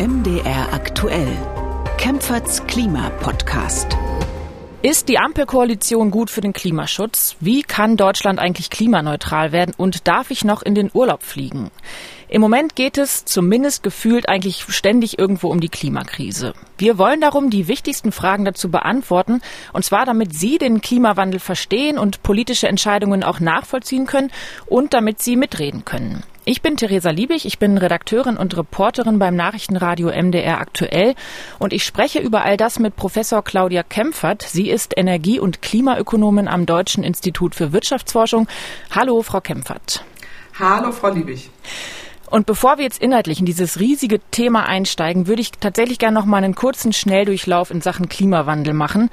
MDR aktuell. Kempferts Klima-Podcast. Ist die Ampelkoalition gut für den Klimaschutz? Wie kann Deutschland eigentlich klimaneutral werden? Und darf ich noch in den Urlaub fliegen? Im Moment geht es zumindest gefühlt eigentlich ständig irgendwo um die Klimakrise. Wir wollen darum die wichtigsten Fragen dazu beantworten, und zwar damit Sie den Klimawandel verstehen und politische Entscheidungen auch nachvollziehen können und damit Sie mitreden können. Ich bin Theresa Liebig, ich bin Redakteurin und Reporterin beim Nachrichtenradio MDR aktuell und ich spreche über all das mit Professor Claudia Kempfert. Sie ist Energie- und Klimaökonomin am Deutschen Institut für Wirtschaftsforschung. Hallo, Frau Kempfert. Hallo, Frau Liebig. Und bevor wir jetzt inhaltlich in dieses riesige Thema einsteigen, würde ich tatsächlich gerne noch mal einen kurzen Schnelldurchlauf in Sachen Klimawandel machen.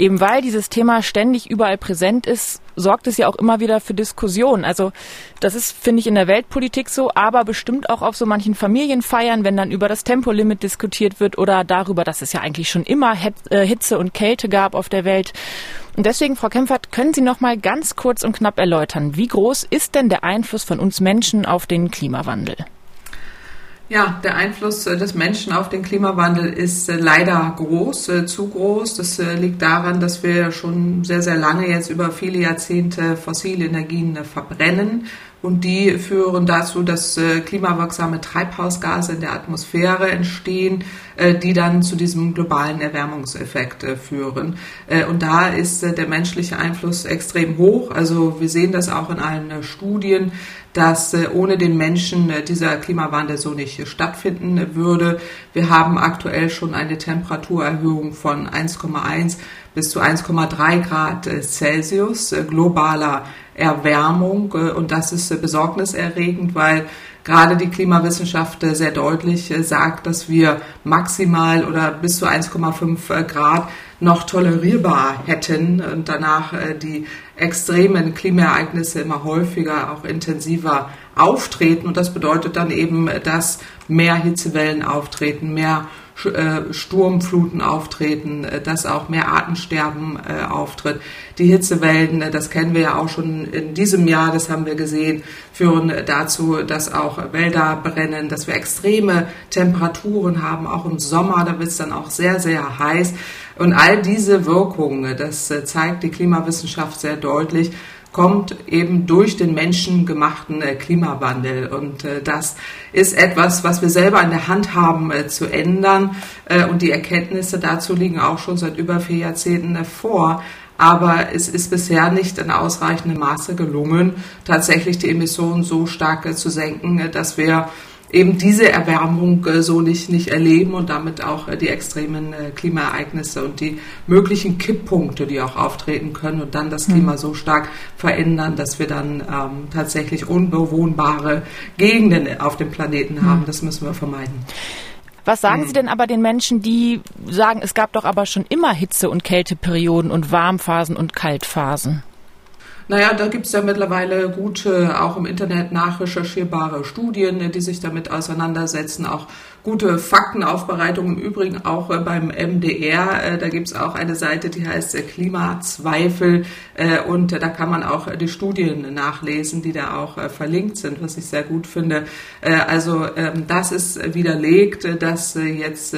Eben weil dieses Thema ständig überall präsent ist, sorgt es ja auch immer wieder für Diskussionen. Also das ist, finde ich, in der Weltpolitik so, aber bestimmt auch auf so manchen Familienfeiern, wenn dann über das Tempolimit diskutiert wird oder darüber, dass es ja eigentlich schon immer äh, Hitze und Kälte gab auf der Welt. Und deswegen, Frau Kempfert, können Sie noch mal ganz kurz und knapp erläutern, wie groß ist denn der Einfluss von uns Menschen auf den Klimawandel? Ja, der Einfluss äh, des Menschen auf den Klimawandel ist äh, leider groß, äh, zu groß. Das liegt daran, dass wir schon sehr, sehr lange jetzt über viele Jahrzehnte fossile Energien verbrennen und die führen dazu, dass klimawirksame Treibhausgase in der Atmosphäre entstehen, die dann zu diesem globalen Erwärmungseffekt führen. Und da ist der menschliche Einfluss extrem hoch. Also wir sehen das auch in allen Studien, dass ohne den Menschen dieser Klimawandel so nicht stattfinden würde. Wir haben aktuell schon eine Temperaturerhöhung von 1,1 bis zu 1,3 Grad Celsius globaler Erwärmung. Äh, und das ist äh, besorgniserregend, weil gerade die Klimawissenschaft äh, sehr deutlich sagt, dass wir maximal oder bis zu 1,5 Grad noch tolerierbar hätten und danach die extremen Klimaereignisse immer häufiger, auch intensiver auftreten. Und das bedeutet dann eben, dass mehr Hitzewellen auftreten, mehr äh, Sturmfluten auftreten, äh, dass auch mehr Artensterben äh, auftritt. Die Hitzewellen, das kennen wir ja auch schon in diesem Jahr, das haben wir gesehen, führen dazu, dass auch Wälder brennen, dass wir extreme Temperaturen haben, auch im Sommer, da wird es dann auch sehr, sehr heiß. Und all diese Wirkungen, das zeigt die Klimawissenschaft sehr deutlich, kommt eben durch den menschengemachten äh, Klimawandel. Und äh, das ist etwas, was wir selber in der Hand haben äh, zu ändern. und die Erkenntnisse dazu liegen auch schon seit über vier Jahrzehnten vor. Aber es ist bisher nicht in ausreichendem Maße gelungen, tatsächlich die Emissionen so stark zu senken, dass wir eben diese Erwärmung äh, so nicht, nicht erleben und damit auch äh, die extremen äh, Klimaereignisse und die möglichen Kipppunkte, die auch auftreten können und dann das hm. Klima so stark verändern, dass wir dann ähm, tatsächlich unbewohnbare Gegenden auf dem Planeten haben. Hm. Das müssen wir vermeiden. Was sagen hm. Sie denn aber den Menschen, die sagen, es gab doch aber schon immer Hitze- und Kälteperioden und Warmphasen und Kaltphasen? Naja, da gibt es ja mittlerweile gute, auch im Internet nachrecherchierbare Studien, die sich damit auseinandersetzen, auch gute Faktenaufbereitung im Übrigen auch äh, beim MDR. Äh, da gibt es auch eine Seite, die heißt äh, Klimazweifel und da kann man auch die Studien nachlesen, die da auch verlinkt sind, was ich sehr gut finde. Also ähm, das ist widerlegt, dass jetzt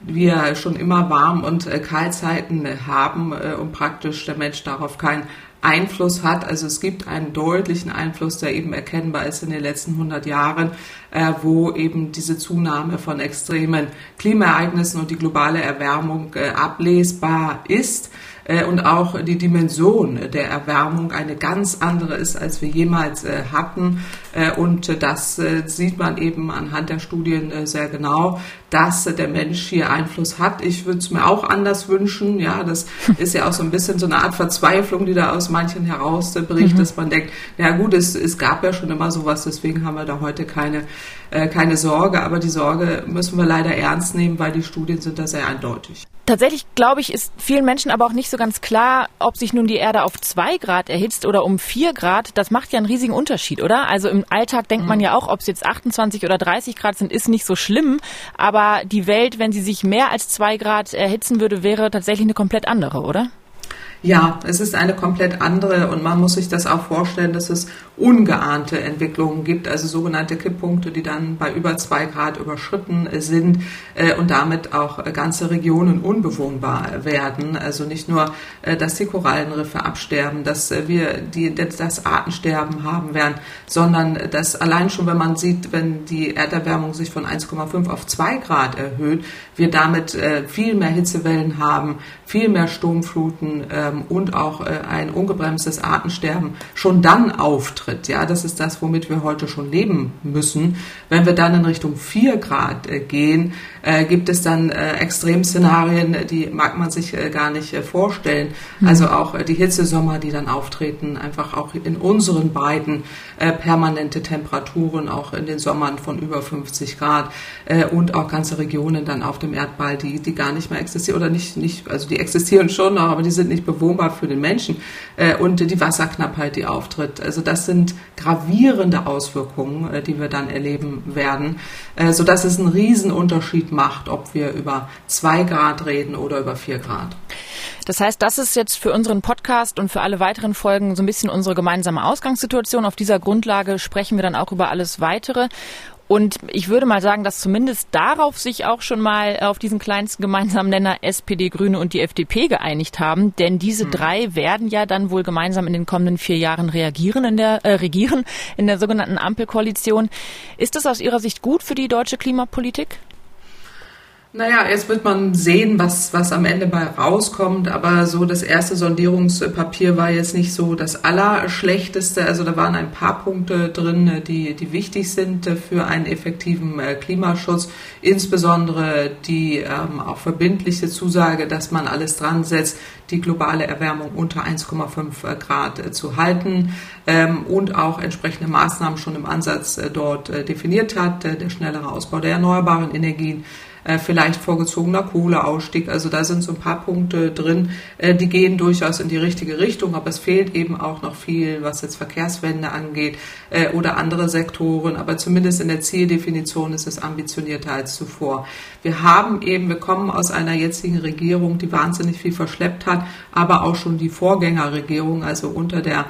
wir schon immer Warm- und Kaltzeiten haben und praktisch der Mensch darauf keinen Einfluss hat. Also es gibt einen deutlichen Einfluss, der eben erkennbar ist in den letzten 100 Jahren, äh, wo eben diese Zunahme von extremen Klimaereignissen und die globale Erwärmung äh, ablesbar ist. Äh, und auch die Dimension der Erwärmung eine ganz andere ist, als wir jemals äh, hatten. Äh, und das sieht man eben anhand der Studien sehr genau, dass der Mensch hier Einfluss hat. Ich würde es mir auch anders wünschen. Ja, das ist ja auch so ein bisschen so eine Art Verzweiflung, die da aus manchen herausbricht, mhm. dass man denkt, ja gut, es, es gab ja schon immer sowas, deswegen haben wir da heute keine, äh, keine Sorge. Aber die Sorge müssen wir leider ernst nehmen, weil die Studien sind da sehr eindeutig. Tatsächlich, glaube ich, ist vielen Menschen aber auch nicht so ganz klar, ob sich nun die Erde auf zwei Grad erhitzt oder um vier Grad. Das macht ja einen riesigen Unterschied, oder? Also im Alltag denkt man mhm. ja auch, ob es jetzt 28 oder 30 Grad sind, ist nicht so schlimm. Aber die Welt, wenn sie sich mehr als zwei Grad erhitzen würde, wäre tatsächlich eine komplett andere, oder? Ja, es ist eine komplett andere und man muss sich das auch vorstellen, dass es ungeahnte Entwicklungen gibt, also sogenannte Kipppunkte, die dann bei über zwei Grad überschritten sind äh, und damit auch ganze Regionen unbewohnbar werden. Also nicht nur, äh, dass die Korallenriffe absterben, dass äh, wir die, das Artensterben haben werden, sondern dass allein schon, wenn man sieht, wenn die Erderwärmung sich von 1,5 auf 2 Grad erhöht, wir damit äh, viel mehr Hitzewellen haben, viel mehr Sturmfluten ähm, und auch äh, ein ungebremstes Artensterben schon dann auftritt. Ja, das ist das, womit wir heute schon leben müssen. Wenn wir dann in Richtung 4 Grad äh, gehen, äh, gibt es dann äh, Extremszenarien, die mag man sich gar nicht vorstellen. Mhm. Also auch äh, die Hitzesommer, die dann auftreten, einfach auch in unseren beiden äh, permanente Temperaturen, auch in den Sommern von über 50 Grad äh, und auch ganze Regionen dann auf dem Erdball, die, die gar nicht mehr existieren oder nicht, nicht, also die existieren schon noch, aber die sind nicht bewohnbar für den Menschen äh, und die Wasserknappheit, die auftritt. Also das sind gravierende Auswirkungen, die wir dann erleben werden, sodass es einen Riesenunterschied macht, ob wir über zwei Grad reden oder über vier Grad. Das heißt, das ist jetzt für unseren Podcast und für alle weiteren Folgen so ein bisschen unsere gemeinsame Ausgangssituation. Auf dieser Grundlage sprechen wir dann auch über alles weitere. Und ich würde mal sagen, dass zumindest darauf sich auch schon mal auf diesen kleinsten gemeinsamen Nenner SPD, Grüne und die FDP geeinigt haben. Denn diese mhm. drei werden ja dann wohl gemeinsam in den kommenden vier Jahren reagieren in der, äh, regieren in der sogenannten Ampelkoalition. Ist das aus Ihrer Sicht gut für die deutsche Klimapolitik? Naja, jetzt wird man sehen, was, was am Ende bei rauskommt. Aber so das erste Sondierungspapier war jetzt nicht so das Allerschlechteste. Also da waren ein paar Punkte drin, die, die wichtig sind für einen effektiven äh, Klimaschutz. Insbesondere die ähm, auch verbindliche Zusage, dass man alles dran setzt, die globale Erwärmung unter 1,5 äh, Grad äh, zu halten ähm, und auch entsprechende Maßnahmen schon im Ansatz dort definiert hat. der schnellere Ausbau der erneuerbaren Energien vielleicht vorgezogener Kohleausstieg. Also da sind so ein paar Punkte drin, äh, die gehen durchaus in die richtige Richtung, aber es fehlt eben auch noch viel, was jetzt Verkehrswende angeht äh, oder andere Sektoren. Aber zumindest in der Zieldefinition ist es ambitionierter als zuvor. Wir haben eben, wir kommen aus einer jetzigen Regierung, die wahnsinnig viel verschleppt hat, aber auch schon die Vorgängerregierung, also unter der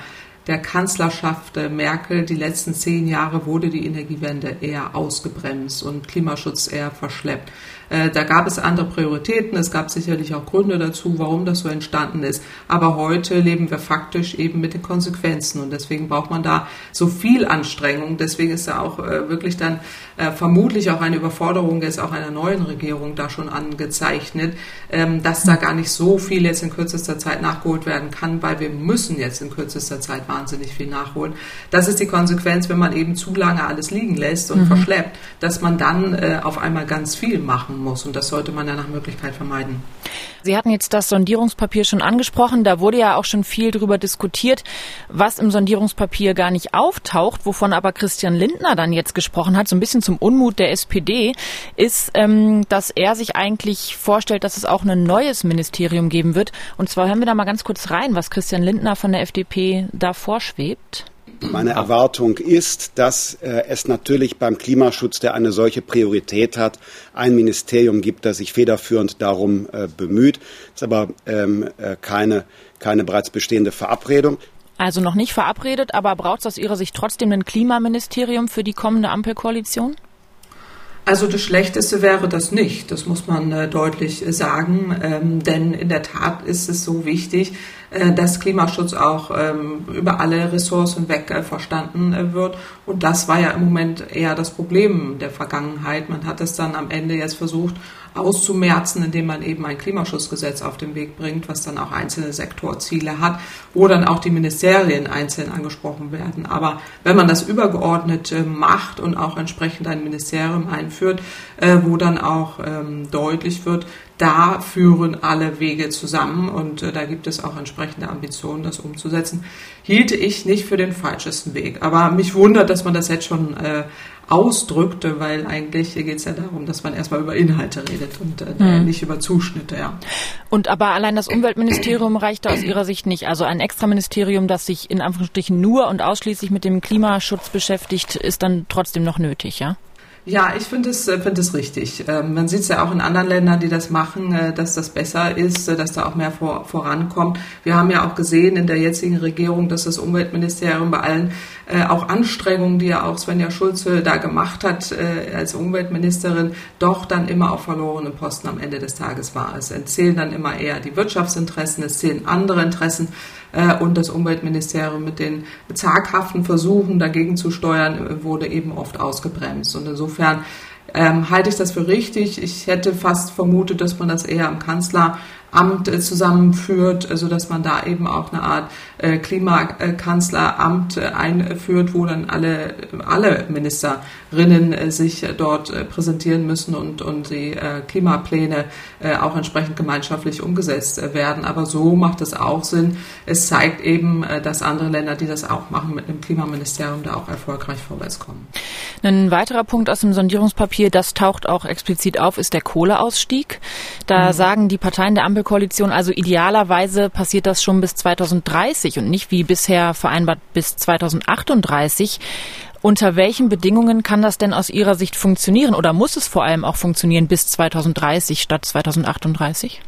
der Kanzlerschaft Merkel die letzten zehn Jahre wurde die Energiewende eher ausgebremst und Klimaschutz eher verschleppt. Äh, da gab es andere Prioritäten. Es gab sicherlich auch Gründe dazu, warum das so entstanden ist. Aber heute leben wir faktisch eben mit den Konsequenzen und deswegen braucht man da so viel Anstrengung. Deswegen ist da auch äh, wirklich dann äh, vermutlich auch eine Überforderung jetzt auch einer neuen Regierung da schon angezeichnet, ähm, dass da gar nicht so viel jetzt in kürzester Zeit nachgeholt werden kann, weil wir müssen jetzt in kürzester Zeit wahnsinnig viel nachholen. Das ist die Konsequenz, wenn man eben zu lange alles liegen lässt und mhm. verschleppt, dass man dann äh, auf einmal ganz viel machen muss. Und das sollte man ja nach Möglichkeit vermeiden. Sie hatten jetzt das Sondierungspapier schon angesprochen. Da wurde ja auch schon viel darüber diskutiert, was im Sondierungspapier gar nicht auftaucht, wovon aber Christian Lindner dann jetzt gesprochen hat, so ein bisschen zum Unmut der SPD, ist, ähm, dass er sich eigentlich vorstellt, dass es auch ein neues Ministerium geben wird. Und zwar hören wir da mal ganz kurz rein, was Christian Lindner von der FDP da vorschwebt. Meine Erwartung ist, dass äh, es natürlich beim Klimaschutz, der eine solche Priorität hat, ein Ministerium gibt, das sich federführend darum äh, bemüht. Das ist aber ähm, äh, keine, keine bereits bestehende Verabredung. Also noch nicht verabredet, aber braucht es aus Ihrer Sicht trotzdem ein Klimaministerium für die kommende Ampelkoalition? Also das Schlechteste wäre das nicht, das muss man deutlich sagen, ähm, denn in der Tat ist es so wichtig, dass Klimaschutz auch ähm, über alle Ressourcen weg äh, verstanden äh, wird. Und das war ja im Moment eher das Problem der Vergangenheit. Man hat es dann am Ende jetzt versucht auszumerzen, indem man eben ein Klimaschutzgesetz auf den Weg bringt, was dann auch einzelne Sektorziele hat, wo dann auch die Ministerien einzeln angesprochen werden. Aber wenn man das übergeordnet macht und auch entsprechend ein Ministerium einführt, wo dann auch ähm, deutlich wird, da führen alle Wege zusammen und äh, da gibt es auch entsprechende Ambitionen, das umzusetzen. Hielte ich nicht für den falschesten Weg. Aber mich wundert, dass man das jetzt schon äh, ausdrückte, weil eigentlich geht es ja darum, dass man erstmal über Inhalte redet und äh, hm. nicht über Zuschnitte, ja. Und aber allein das Umweltministerium reicht da aus Ihrer Sicht nicht. Also ein Extraministerium, das sich in Anführungsstrichen nur und ausschließlich mit dem Klimaschutz beschäftigt, ist dann trotzdem noch nötig, ja? Ja, ich finde es, äh, finde es richtig. Ähm, man sieht es ja auch in anderen Ländern, die das machen, äh, dass das besser ist, äh, dass da auch mehr vor, vorankommt. Wir haben ja auch gesehen in der jetzigen Regierung, dass das Umweltministerium bei allen auch Anstrengungen, die ja auch Svenja Schulze da gemacht hat als Umweltministerin, doch dann immer auf verlorenen Posten am Ende des Tages war. Es zählen dann immer eher die Wirtschaftsinteressen, es zählen andere Interessen und das Umweltministerium mit den zaghaften Versuchen dagegen zu steuern, wurde eben oft ausgebremst. Und insofern insofern ähm, halte ich das für richtig. Ich hätte fast vermutet, dass man das eher am Kanzler Amt äh, zusammenführt, also dass man da eben auch eine Art äh, Klimakanzleramt äh, einführt, wo dann alle, alle Ministerinnen sich dort präsentieren müssen und, und die Klimapläne auch entsprechend gemeinschaftlich umgesetzt werden. Aber so macht es auch Sinn. Es zeigt eben, dass andere Länder, die das auch machen, mit einem Klimaministerium da auch erfolgreich vorwärts kommen. Ein weiterer Punkt aus dem Sondierungspapier, das taucht auch explizit auf, ist der Kohleausstieg. Da mhm. sagen die Parteien der Ampel Ampelkoalition. Also idealerweise passiert das schon bis 2030 und nicht wie bisher vereinbart bis 2038. Unter welchen Bedingungen kann das denn aus Ihrer Sicht funktionieren oder muss es vor allem auch funktionieren bis 2030 statt 2038?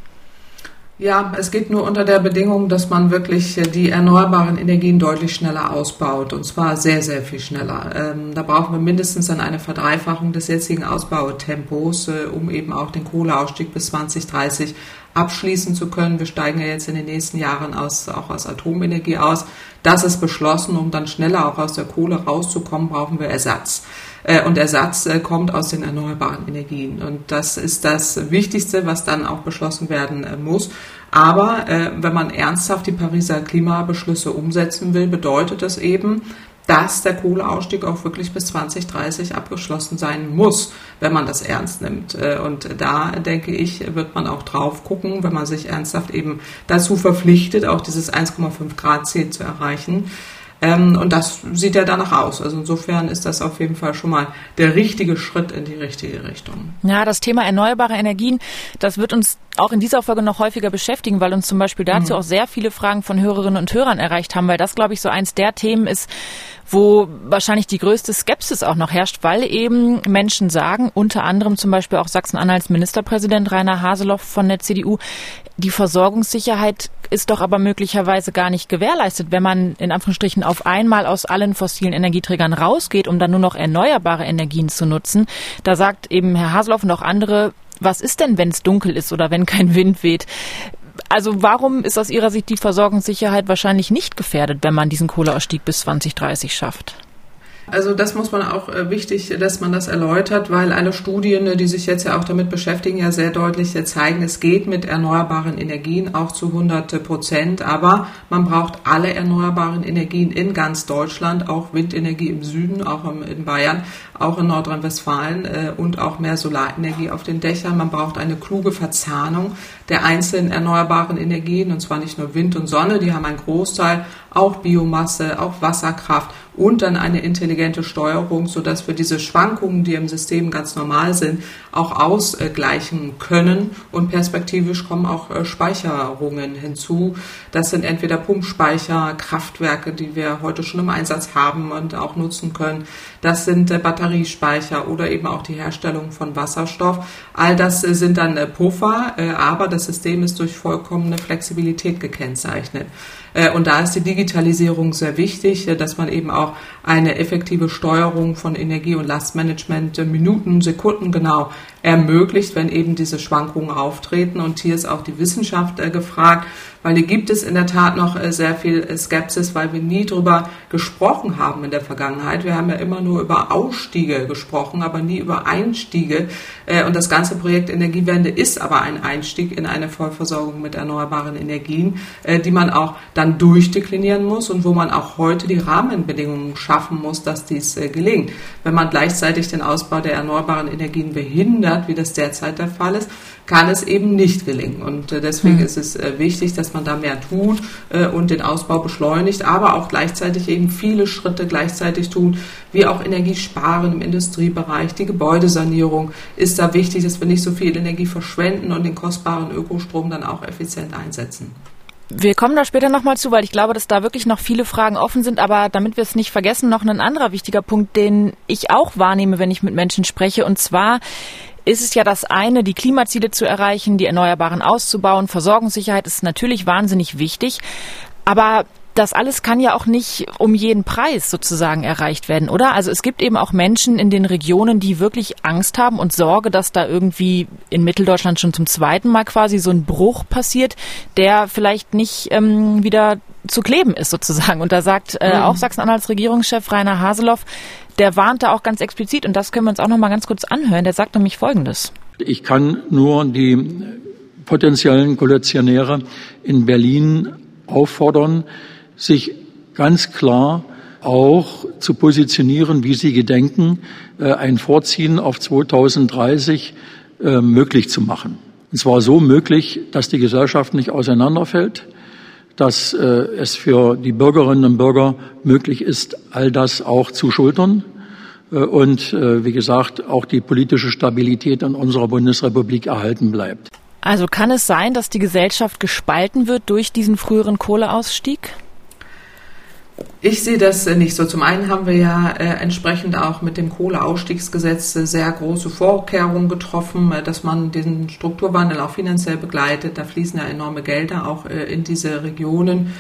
Ja, es geht nur unter der Bedingung, dass man wirklich die erneuerbaren Energien deutlich schneller ausbaut und zwar sehr, sehr viel schneller. Ähm, da brauchen wir mindestens dann eine Verdreifachung des jetzigen Ausbautempos, äh, um eben auch den Kohleausstieg bis 2030 abschließen zu können. Wir steigen ja jetzt in den nächsten Jahren aus, auch aus Atomenergie aus. Das ist beschlossen, um dann schneller auch aus der Kohle rauszukommen, brauchen wir Ersatz. Äh, und Ersatz äh, kommt aus den erneuerbaren Energien. Und das ist das Wichtigste, was dann auch beschlossen werden äh, muss. Aber wenn man ernsthaft die Pariser Klimabeschlüsse umsetzen will, bedeutet das eben, dass der Kohleausstieg auch wirklich bis 2030 abgeschlossen sein muss, wenn man das ernst nimmt. Und da denke ich, wird man auch drauf gucken, wenn man sich ernsthaft eben dazu verpflichtet, auch dieses 1,5 Grad Ziel zu erreichen. Ähm, und das sieht ja danach aus. Also insofern ist das auf jeden Fall schon mal der richtige Schritt in die richtige Richtung. Ja, das Thema erneuerbare Energien, das wird uns auch in dieser Folge noch häufiger beschäftigen, weil uns zum Beispiel dazu mhm. auch sehr viele Fragen von Hörerinnen und Hörern erreicht haben, weil das, glaube ich, so eins der Themen ist, wo wahrscheinlich die größte Skepsis auch noch herrscht, weil eben Menschen sagen, unter anderem zum Beispiel auch Sachsen-Anhalts Ministerpräsident Rainer Haseloff von der CDU, die Versorgungssicherheit ist doch aber möglicherweise gar nicht gewährleistet, wenn man in Anführungsstrichen auf einmal aus allen fossilen Energieträgern rausgeht, um dann nur noch erneuerbare Energien zu nutzen. Da sagt eben Herr Haseloff und auch andere, was ist denn, wenn es dunkel ist oder wenn kein Wind weht? Also warum ist aus Ihrer Sicht die Versorgungssicherheit wahrscheinlich nicht gefährdet, wenn man diesen Kohleausstieg bis 2030 schafft? Also das muss man auch äh, wichtig, dass man das erläutert, weil alle Studien, die sich jetzt ja auch damit beschäftigen, ja sehr deutlich zeigen, es geht mit erneuerbaren Energien auch zu 100 Prozent, aber man braucht alle erneuerbaren Energien in ganz Deutschland, auch Windenergie im Süden, auch in Bayern, auch in Nordrhein-Westfalen äh, und auch mehr Solarenergie auf den Dächern. Man braucht eine kluge Verzahnung der einzelnen erneuerbaren Energien, und zwar nicht nur Wind und Sonne, die haben einen Großteil, auch Biomasse, auch Wasserkraft und dann eine intelligente Steuerung, sodass wir diese Schwankungen, die im System ganz normal sind, auch ausgleichen können. Und perspektivisch kommen auch äh, Speicherungen hinzu. Das sind entweder Pumpspeicher, Kraftwerke, die wir heute schon im Einsatz haben und auch nutzen können. Das sind äh, Batteriespeicher oder eben auch die Herstellung von Wasserstoff. All das äh, sind dann Puffer, aber das System ist durch vollkommene Flexibilität gekennzeichnet. Äh, und da ist die Digitalisierung sehr wichtig, äh, dass man eben auch eine effektive Steuerung von Energie- und Lastmanagement äh, Minuten, Sekunden genau ermöglicht, wenn eben diese Schwankungen auftreten. Und hier ist auch die Wissenschaft gefragt, weil hier gibt es in der Tat noch sehr viel Skepsis, weil wir nie darüber gesprochen haben in der Vergangenheit. Wir haben ja immer nur über Ausstiege gesprochen, aber nie über Einstiege. Und das ganze Projekt Energiewende ist aber ein Einstieg in eine Vollversorgung mit erneuerbaren Energien, die man auch dann durchdeklinieren muss und wo man auch heute die Rahmenbedingungen schaffen muss, dass dies äh, gelingt. Wenn man gleichzeitig den Ausbau der erneuerbaren Energien behindert, wie das derzeit der Fall ist, kann es eben nicht gelingen. Und äh, deswegen mhm. ist es äh, wichtig, dass man da mehr tut äh, und den Ausbau beschleunigt, aber auch gleichzeitig eben viele Schritte gleichzeitig tut, wie auch Energiesparen im Industriebereich, die Gebäudesanierung ist da wichtig, dass wir nicht so viel Energie verschwenden und den kostbaren Ökostrom dann auch effizient einsetzen. Wir kommen da später nochmal zu, weil ich glaube, dass da wirklich noch viele Fragen offen sind. Aber damit wir es nicht vergessen, noch ein anderer wichtiger Punkt, den ich auch wahrnehme, wenn ich mit Menschen spreche. Und zwar ist es ja das eine, die Klimaziele zu erreichen, die Erneuerbaren auszubauen. Versorgungssicherheit ist natürlich wahnsinnig wichtig. Aber das alles kann ja auch nicht um jeden Preis sozusagen erreicht werden, oder? Also es gibt eben auch Menschen in den Regionen, die wirklich Angst haben und Sorge, dass da irgendwie in Mitteldeutschland schon zum zweiten Mal quasi so ein Bruch passiert, der vielleicht nicht ähm, wieder zu kleben ist sozusagen. Und da sagt äh, mhm. auch Sachsen-Anhalts Regierungschef Rainer Haseloff, der warnt da auch ganz explizit und das können wir uns auch noch mal ganz kurz anhören. Der sagt nämlich Folgendes. Ich kann nur die potenziellen Koalitionäre in Berlin auffordern, sich ganz klar auch zu positionieren, wie sie gedenken, äh, ein Vorziehen auf 2030 äh, möglich zu machen. Und zwar so möglich, dass die Gesellschaft nicht auseinanderfällt, dass äh, es für die Bürgerinnen und Bürger möglich ist, all das auch zu schultern und wie gesagt auch die politische Stabilität in unserer Bundesrepublik erhalten bleibt. Also kann es sein, dass die Gesellschaft gespalten wird durch diesen früheren Kohleausstieg? Ich sehe das äh, nicht so. Zum einen haben wir ja äh, entsprechend auch mit dem Kohleausstiegsgesetz äh, sehr große Vorkehrungen getroffen, äh, dass man den Strukturwandel auch finanziell begleitet. Da fließen ja enorme Gelder auch äh, in diese Regionen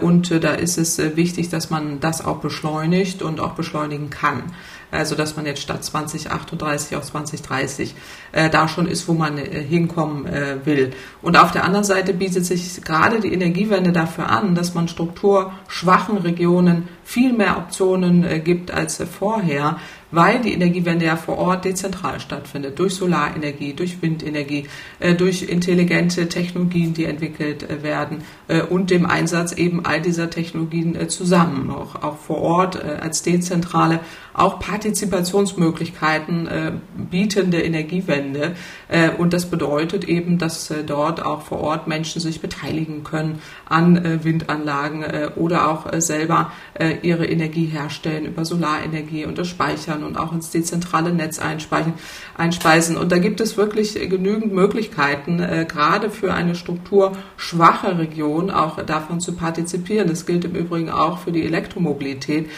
und da ist es wichtig, dass man das auch beschleunigt und auch beschleunigen kann also dass man jetzt statt 2038 auf 2030 äh, da schon ist, wo man äh, hinkommen äh, will. Und auf der anderen Seite bietet sich gerade die Energiewende dafür an, dass man strukturschwachen Regionen viel mehr Optionen äh, gibt als äh, vorher, weil die Energiewende ja vor Ort dezentral stattfindet, durch Solarenergie, durch Windenergie, äh, durch intelligente Technologien, die entwickelt werden und dem Einsatz eben all dieser Technologien zusammen, auch, auch vor Ort als dezentrale, auch Partizipationsmöglichkeiten bietende Energiewende. Und das bedeutet eben, dass dort auch vor Ort Menschen sich beteiligen können an Windanlagen oder auch selber ihre Energie herstellen über Solarenergie und das Speichern und auch ins dezentrale Netz einspeisen. Und da gibt es wirklich genügend Möglichkeiten, äh, gerade für eine strukturschwache Region auch davon zu partizipieren. Das gilt im Übrigen auch für die Elektromobilität, äh,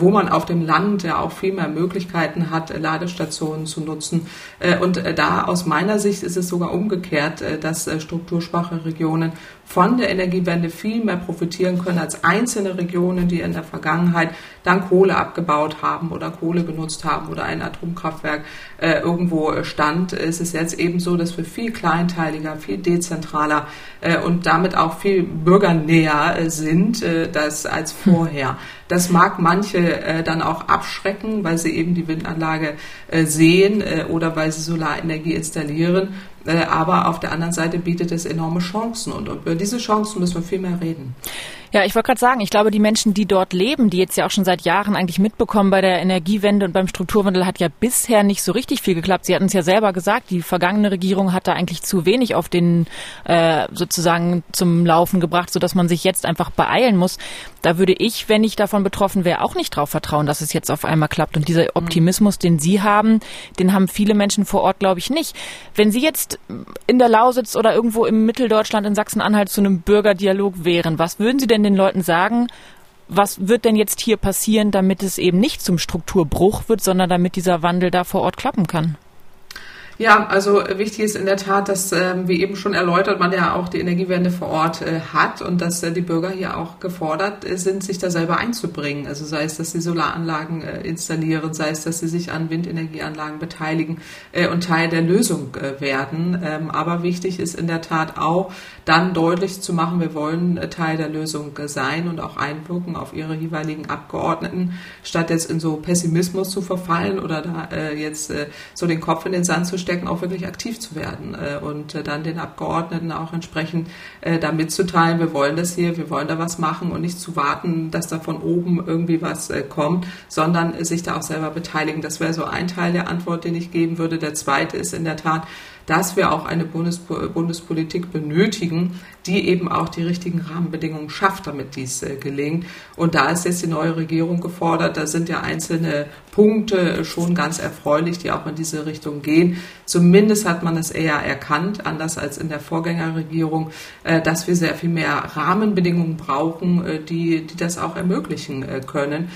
wo man auf dem Land ja auch viel mehr Möglichkeiten hat, Ladestationen zu nutzen. Äh, und äh, da aus meiner Sicht ist es sogar umgekehrt, äh, dass äh, strukturschwache Regionen von der Energiewende viel mehr profitieren können als einzelne Regionen, die in der Vergangenheit dann Kohle abgebaut haben oder Kohle genutzt haben oder ein Atomkraftwerk äh, irgendwo stand. Es ist jetzt eben so, dass wir viel kleinteiliger, viel dezentraler äh, und damit auch viel bürgernäher äh, sind äh, das als vorher. Das mag manche äh, dann auch abschrecken, weil sie eben die Windanlage äh, sehen äh, oder weil sie Solarenergie installieren. Äh, aber auf der anderen Seite bietet es enorme Chancen und über diese Chancen müssen wir viel mehr reden. Ja, ich wollte gerade sagen, ich glaube, die Menschen, die dort leben, die jetzt ja auch schon seit Jahren eigentlich mitbekommen bei der Energiewende und beim Strukturwandel, hat ja bisher nicht so richtig viel geklappt. Sie hatten es ja selber gesagt, die vergangene Regierung hat da eigentlich zu wenig auf den äh, sozusagen zum Laufen gebracht, sodass man sich jetzt einfach beeilen muss. Da würde ich, wenn ich davon betroffen wäre, auch nicht drauf vertrauen, dass es jetzt auf einmal klappt. Und dieser Optimismus, den Sie haben, den haben viele Menschen vor Ort, glaube ich, nicht. Wenn Sie jetzt in der Lausitz oder irgendwo im Mitteldeutschland in Sachsen-Anhalt zu einem Bürgerdialog wären, was würden Sie denn den Leuten sagen, was wird denn jetzt hier passieren, damit es eben nicht zum Strukturbruch wird, sondern damit dieser Wandel da vor Ort klappen kann? Ja, also wichtig ist in der Tat, dass, äh, wie eben schon erläutert, man ja auch die Energiewende vor Ort äh, hat und dass äh, die Bürger hier auch gefordert äh, sind, sich da selber einzubringen. Also sei es, dass sie Solaranlagen installieren, sei es, dass sie sich an Windenergieanlagen beteiligen und Teil der Lösung werden. Ähm, aber wichtig ist in der Tat auch, dann deutlich zu machen, wir wollen Teil der Lösung sein und auch einwirken auf ihre jeweiligen Abgeordneten, statt jetzt in so Pessimismus zu verfallen oder da jetzt so den Kopf in den Sand zu stecken, auch wirklich aktiv zu werden äh, und äh, dann den Abgeordneten auch entsprechend äh, da mitzuteilen, wir wollen das hier, wir wollen da was machen und nicht zu warten, dass da von oben irgendwie was kommt, sondern sich da auch selber beteiligen. Das wäre so ein Teil der Antwort, den ich geben würde. Der zweite ist in der Tat, dass wir auch eine Bundespo Bundespolitik benötigen, die eben auch die richtigen Rahmenbedingungen schafft, damit dies äh, gelingt. Und da ist jetzt die neue Regierung gefordert. Da sind ja einzelne Punkte schon ganz erfreulich, die auch in diese Richtung gehen. Zumindest hat man es eher erkannt, anders als in der Vorgängerregierung, äh, dass wir sehr viel mehr Rahmenbedingungen brauchen, äh, die, die das auch ermöglichen äh, können,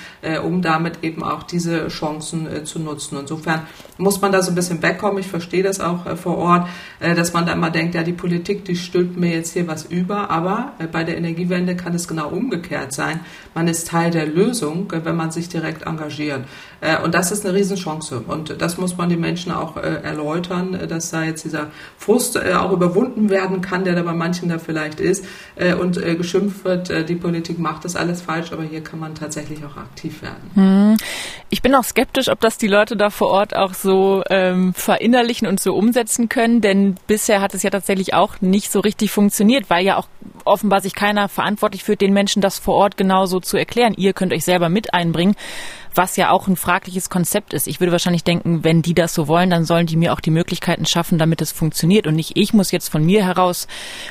um damit eben auch diese Chancen zu nutzen. Insofern muss man da so ein bisschen wegkommen. Ich verstehe das auch vor Ort, dass man da immer denkt, ja, die Politik, die stülpt mir jetzt hier was über. Aber bei der Energiewende kann es genau umgekehrt sein. Man ist Teil der Lösung, wenn man sich direkt engagiert. Und das ist eine Riesenchance. Und das muss man den Menschen auch erläutern, dass da jetzt dieser Frust auch überwunden werden kann, der da bei manchen da vielleicht ist und geschimpft wird, die Politik macht das alles falsch, aber hier kann man tatsächlich auch aktiv werden. Hm. Ich bin auch skeptisch, ob das die Leute da vor Ort auch so ähm, verinnerlichen und so umsetzen können, denn bisher hat es ja tatsächlich auch nicht so richtig funktioniert, weil ja auch offenbar sich keiner verantwortlich fühlt, den Menschen das vor Ort genauso zu erklären. Ihr könnt euch selber mit einbringen was ja auch ein fragliches Konzept ist. Ich würde wahrscheinlich denken, wenn die das so wollen, dann sollen die mir auch die Möglichkeiten schaffen, damit es funktioniert und nicht ich muss jetzt von mir heraus,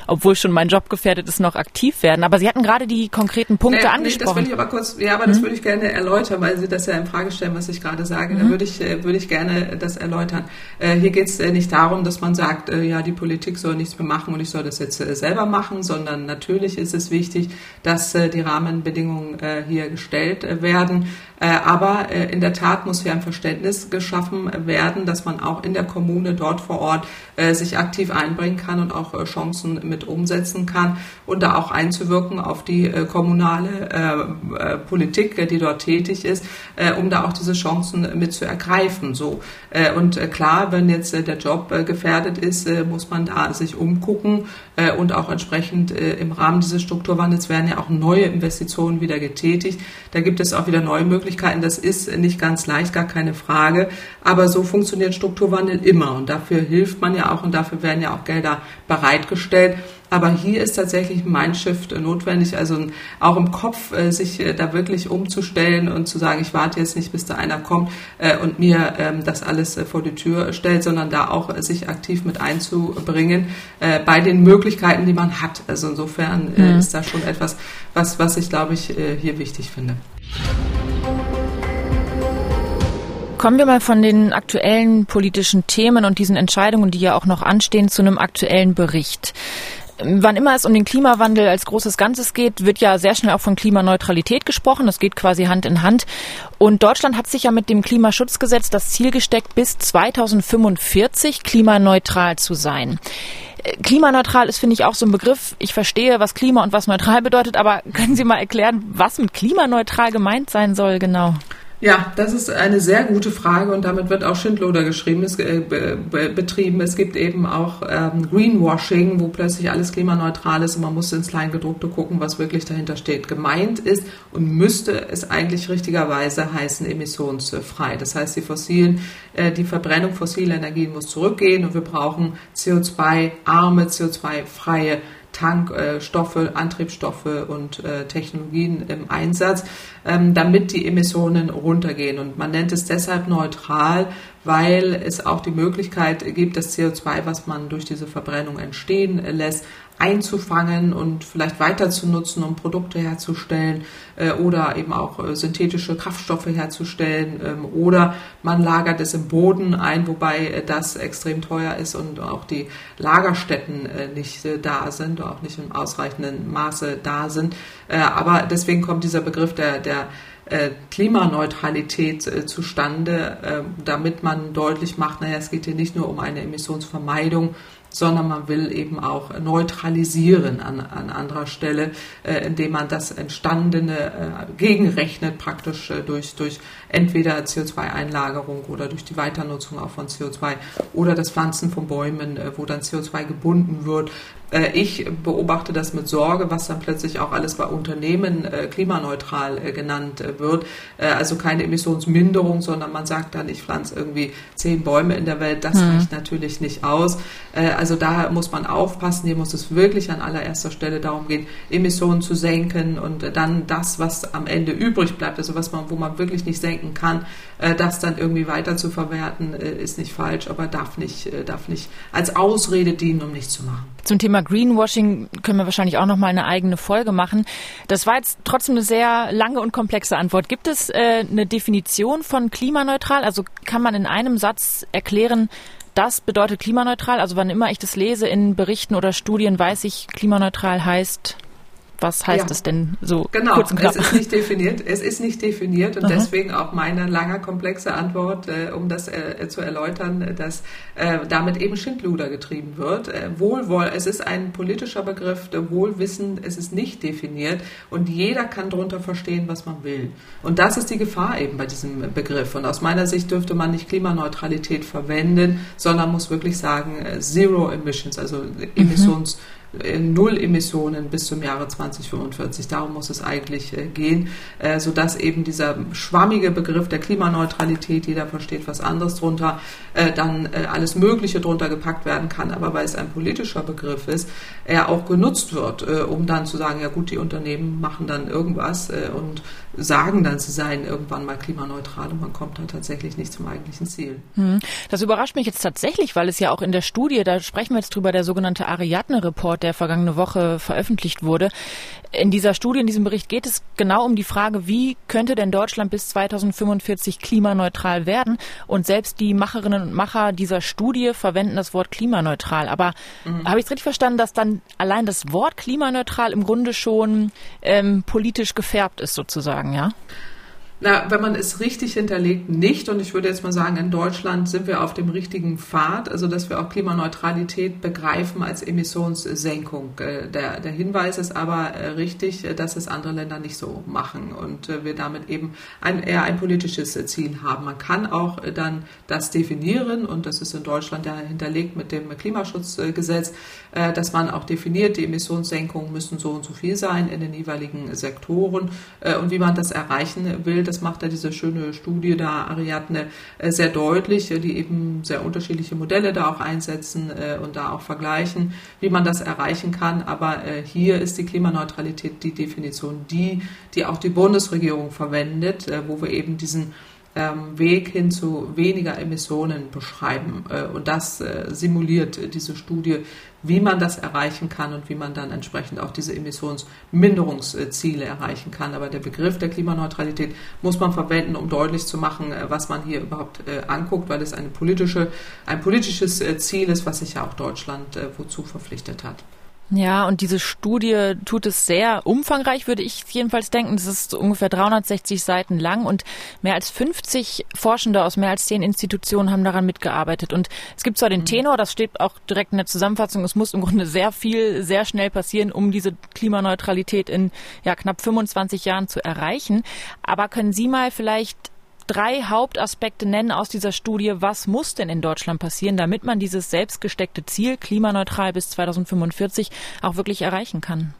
obwohl schon mein Job gefährdet ist, noch aktiv werden. Aber Sie hatten gerade die konkreten Punkte nee, angesprochen. Das will ich aber kurz, ja, aber mhm. das würde ich gerne erläutern, weil Sie das ja in Frage stellen, was ich gerade sage. Mhm. Da würde ich, äh, würde ich gerne das erläutern. Äh, hier geht es äh, nicht darum, dass man sagt, ja, die Politik soll nichts mehr machen und ich soll das jetzt selber machen, sondern natürlich ist es wichtig, dass die Rahmenbedingungen hier gestellt werden. Äh, aber äh, in der Tat muss hier ein Verständnis geschaffen werden, dass man auch in der Kommune dort vor Ort äh, sich aktiv einbringen kann und auch Chancen mit umsetzen kann und da auch einzuwirken auf die kommunale Politik, die dort tätig ist, um da auch diese Chancen mit zu ergreifen. So und klar, wenn jetzt der Job gefährdet ist, muss man da sich umgucken und auch entsprechend im Rahmen dieses Strukturwandels werden ja auch neue Investitionen wieder getätigt. Da gibt es auch wieder neue Möglichkeiten Möglichkeiten. Das ist nicht ganz leicht, gar keine Frage. Aber so funktioniert Strukturwandel immer. Und dafür hilft man ja auch und dafür werden ja auch Gelder bereitgestellt. Aber hier ist tatsächlich ein Mindshift notwendig, also auch im Kopf äh, sich äh, da wirklich umzustellen und zu sagen, ich warte jetzt nicht, bis da einer kommt äh, und mir ähm, das alles vor die Tür stellt, sondern da auch sich aktiv mit einzubringen bei den Möglichkeiten, die man hat. Also insofern mhm. ist da schon etwas, was, was ich glaube ich hier wichtig finde. Kommen wir mal von den aktuellen politischen Themen und diesen Entscheidungen, die ja auch noch anstehen, zu einem aktuellen Bericht. Wann immer es um den Klimawandel als großes Ganzes geht, wird ja sehr schnell auch von Klimaneutralität gesprochen. Das geht quasi Hand in Hand. Und Deutschland hat sich ja mit dem Klimaschutzgesetz das Ziel gesteckt, bis 2045 klimaneutral zu sein. Klimaneutral ist, finde ich, auch so ein Begriff. Ich verstehe, was Klima und was neutral bedeutet, aber können Sie mal erklären, was mit klimaneutral gemeint sein soll genau? Ja, das ist eine sehr gute Frage und damit wird auch Schindluder geschrieben, es, äh, betrieben. Es gibt eben auch ähm, Greenwashing, wo plötzlich alles klimaneutral ist und man muss ins Kleingedruckte gucken, was wirklich dahinter steht. Gemeint ist und müsste es eigentlich richtigerweise heißen emissionsfrei. Das heißt, die fossilen, äh, die Verbrennung fossiler Energien muss zurückgehen und wir brauchen CO2-arme, CO2-freie Tankstoffe, äh, Antriebsstoffe und äh, Technologien im Einsatz, ähm, damit die Emissionen runtergehen. Und man nennt es deshalb neutral, weil es auch die Möglichkeit gibt, das CO2, was man durch diese Verbrennung entstehen lässt, einzufangen und vielleicht weiter zu nutzen, um Produkte herzustellen äh, oder eben auch äh, synthetische Kraftstoffe herzustellen ähm, oder man lagert es im Boden ein, wobei äh, das extrem teuer ist und auch die Lagerstätten äh, nicht äh, da sind, auch nicht im ausreichenden Maße da sind. Äh, aber deswegen kommt dieser Begriff der, der Klimaneutralität zustande, damit man deutlich macht, naja, es geht hier nicht nur um eine Emissionsvermeidung, sondern man will eben auch neutralisieren an, an anderer Stelle, äh, indem man das Entstandene äh, gegenrechnet, praktisch äh, durch, durch entweder CO2-Einlagerung oder durch die Weiternutzung auch von CO2 oder das Pflanzen von Bäumen, äh, wo dann CO2 gebunden wird. Äh, ich beobachte das mit Sorge, was dann plötzlich auch alles bei Unternehmen äh, klimaneutral genannt wird. Also keine Emissionsminderung, sondern man sagt dann, ich pflanze irgendwie zehn Bäume in der Welt. Das hm. reicht natürlich nicht aus. Also da muss man aufpassen. Hier muss es wirklich an allererster Stelle darum gehen, Emissionen zu senken und dann das, was am Ende übrig bleibt, also was man, wo man wirklich nicht senken kann, äh, das dann irgendwie weiter zu verwerten, äh, ist nicht falsch, aber darf nicht, äh, darf nicht als Ausrede dienen, um nichts zu machen. Zum Thema Greenwashing können wir wahrscheinlich auch noch mal eine eigene Folge machen. Das war jetzt trotzdem eine sehr lange und komplexe Antwort. Gibt es äh, eine Definition von klimaneutral? Also kann man in einem Satz erklären, das bedeutet klimaneutral. Also wann immer ich das lese in Berichten oder Studien, weiß ich, klimaneutral heißt was heißt ja. es denn so genau, kurz und knapp? Es ist nicht definiert. Es ist nicht definiert und Aha. deswegen auch meine lange komplexe Antwort, äh, um das äh, zu erläutern, dass äh, damit eben Schindluder getrieben wird. Äh, Wohlwoll, es ist ein politischer Begriff, der Wohlwissen, es ist nicht definiert und jeder kann darunter verstehen, was man will. Und das ist die Gefahr eben bei diesem Begriff. Und aus meiner Sicht dürfte man nicht Klimaneutralität verwenden, sondern muss wirklich sagen äh, Zero Emissions, also mhm. Emissions Null Emissionen bis zum Jahre 2045. Darum muss es eigentlich äh, gehen, äh, sodass eben dieser schwammige Begriff der Klimaneutralität, jeder versteht was anderes drunter, äh, dann alles Mögliche drunter gepackt werden kann. Aber weil es ein politischer Begriff ist, er auch genutzt wird, um dann zu sagen, ja gut, die Unternehmen machen dann irgendwas und sagen dann, sie seien irgendwann mal klimaneutral und man kommt da tatsächlich nicht zum eigentlichen Ziel. Hm. Das überrascht mich jetzt tatsächlich, weil es ja auch in der Studie, da sprechen wir jetzt drüber, der sogenannte Ariadne-Report, der vergangene Woche veröffentlicht wurde. In dieser Studie, in diesem Bericht geht es genau um die Frage, wie könnte denn Deutschland bis 2045 klimaneutral werden? Und selbst die Macherinnen und Macher dieser Studie verwenden das Wort klimaneutral. Aber mhm. habe ich es richtig verstanden, dass dann allein das Wort klimaneutral im Grunde schon ähm, politisch gefärbt ist sozusagen, ja? Na, wenn man es richtig hinterlegt, nicht. Und ich würde jetzt mal sagen, in Deutschland sind wir auf dem richtigen Pfad, also dass wir auch Klimaneutralität begreifen als Emissionssenkung. Äh, der, der Hinweis ist aber äh, richtig, äh, dass es andere Länder nicht so machen und wir damit eben ein, eher ein politisches Ziel haben. Man kann auch dann das definieren und das ist in Deutschland ja hinterlegt mit dem Klimaschutzgesetz, dass man auch definiert, die Emissionssenkungen müssen so und so viel sein in den jeweiligen Sektoren und wie man das erreichen will das macht ja diese schöne Studie da, Ariadne, äh, sehr deutlich, äh, die eben sehr unterschiedliche Modelle da auch einsetzen äh, und da auch vergleichen, wie man das erreichen kann. Aber hier ist die Klimaneutralität die Definition, die, die auch die Bundesregierung verwendet, wo wir eben diesen ähm, Weg hin zu weniger Emissionen beschreiben. Äh, und das äh, simuliert diese Studie, wie man das erreichen kann und wie man dann entsprechend auch diese Emissionsminderungsziele erreichen kann. Aber der Begriff der Klimaneutralität muss man verwenden, um deutlich zu machen, äh, was man hier überhaupt anguckt, weil es eine politische, ein politisches Ziel ist, was sich ja auch Deutschland wozu verpflichtet hat. Ja, und diese Studie tut es sehr umfangreich, würde ich jedenfalls denken. Es ist ungefähr 360 Seiten lang und mehr als 50 Forschende aus mehr als zehn Institutionen haben daran mitgearbeitet. Und es gibt zwar den mhm. Tenor, das steht auch direkt in der Zusammenfassung, es muss im Grunde sehr viel, sehr schnell passieren, um diese Klimaneutralität in ja, knapp 25 Jahren zu erreichen. Aber können Sie mal vielleicht drei Hauptaspekte nennen aus dieser Studie. Was muss denn in Deutschland passieren, damit man dieses selbstgesteckte Ziel, klimaneutral bis 2045, auch wirklich erreichen kann?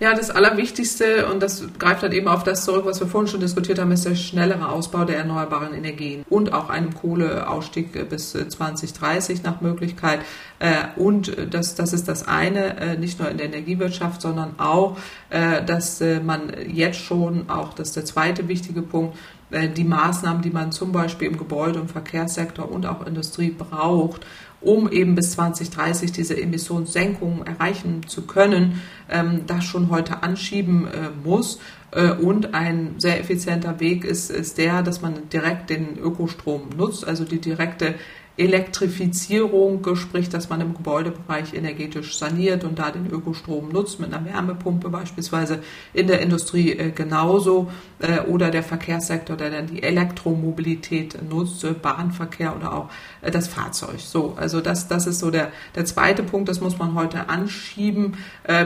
Ja, das Allerwichtigste, und das greift dann eben auf das zurück, was wir vorhin schon diskutiert haben, ist der schnellere Ausbau der erneuerbaren Energien und auch einem Kohleausstieg bis 2030 nach Möglichkeit. Äh, und das, das ist das eine, äh, nicht nur in der Energiewirtschaft, sondern auch, äh, dass man jetzt schon, auch das ist der zweite wichtige Punkt, die Maßnahmen, die man zum Beispiel im Gebäude- und Verkehrssektor und auch Industrie braucht, um eben bis 2030 diese Emissionssenkungen erreichen zu können, ähm, das schon heute anschieben äh, muss. Äh, und ein sehr effizienter Weg ist, ist der, dass man direkt den Ökostrom nutzt, also die direkte Elektrifizierung, sprich, dass man im Gebäudebereich energetisch saniert und da den Ökostrom nutzt, mit einer Wärmepumpe beispielsweise. In der Industrie äh, genauso äh, oder der Verkehrssektor, der dann die Elektromobilität nutzt, äh, Bahnverkehr oder auch das Fahrzeug. So, also das, das ist so der, der zweite Punkt, das muss man heute anschieben.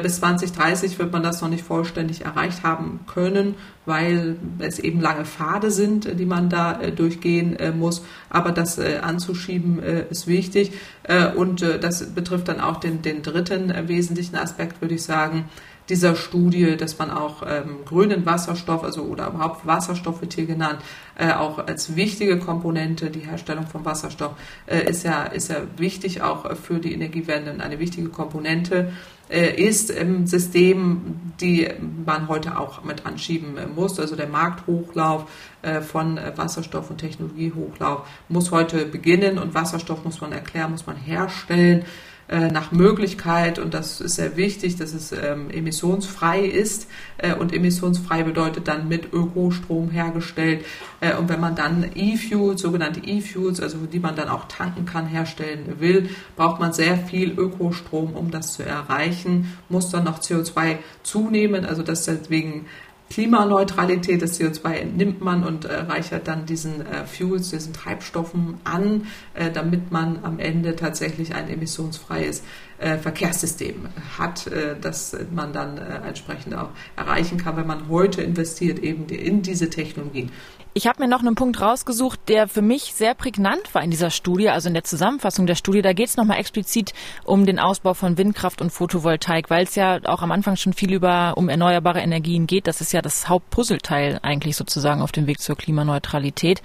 Bis 2030 wird man das noch nicht vollständig erreicht haben können, weil es eben lange Pfade sind, die man da durchgehen muss. Aber das anzuschieben, äh, ist wichtig. Äh, und äh, das betrifft dann auch den, den dritten wesentlichen Aspekt, würde ich sagen, dieser Studie, dass man auch ähm, grünen Wasserstoff, also oder überhaupt Wasserstoff wird hier genannt, äh, auch als wichtige Komponente, die Herstellung von Wasserstoff äh, ist ja ist ja wichtig auch für die Energiewende und eine wichtige Komponente äh, ist im System, die man heute auch mit anschieben muss. Also der Markthochlauf äh, von Wasserstoff und Technologiehochlauf muss heute beginnen und Wasserstoff muss man erklären, muss man herstellen. Äh, nach Möglichkeit, und das ist sehr wichtig, dass es ähm, emissionsfrei ist. Äh, und emissionsfrei bedeutet dann mit Ökostrom hergestellt. Äh, und wenn man dann E-Fuels, sogenannte E-Fuels, also die man dann auch tanken kann, herstellen will, braucht man sehr viel Ökostrom, um das zu erreichen, muss dann noch CO2 zunehmen, also das deswegen Klimaneutralität, das CO2 entnimmt man und äh, reichert dann diesen äh, Fuels, diesen Treibstoffen an, äh, damit man am Ende tatsächlich ein emissionsfreies äh, Verkehrssystem hat, äh, das man dann äh, entsprechend auch erreichen kann, wenn man heute investiert eben in diese Technologien. Ich habe mir noch einen Punkt rausgesucht, der für mich sehr prägnant war in dieser Studie, also in der Zusammenfassung der Studie. Da geht es nochmal explizit um den Ausbau von Windkraft und Photovoltaik, weil es ja auch am Anfang schon viel über um erneuerbare Energien geht. Das ist ja das Hauptpuzzleteil eigentlich sozusagen auf dem Weg zur Klimaneutralität.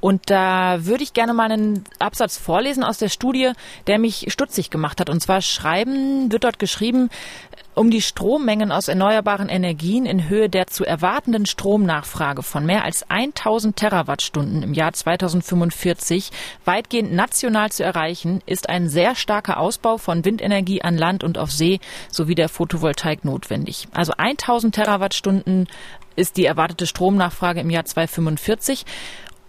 Und da würde ich gerne mal einen Absatz vorlesen aus der Studie, der mich stutzig gemacht hat. Und zwar schreiben, wird dort geschrieben, um die Strommengen aus erneuerbaren Energien in Höhe der zu erwartenden Stromnachfrage von mehr als 1000 Terawattstunden im Jahr 2045 weitgehend national zu erreichen, ist ein sehr starker Ausbau von Windenergie an Land und auf See sowie der Photovoltaik notwendig. Also 1000 Terawattstunden ist die erwartete Stromnachfrage im Jahr 2045.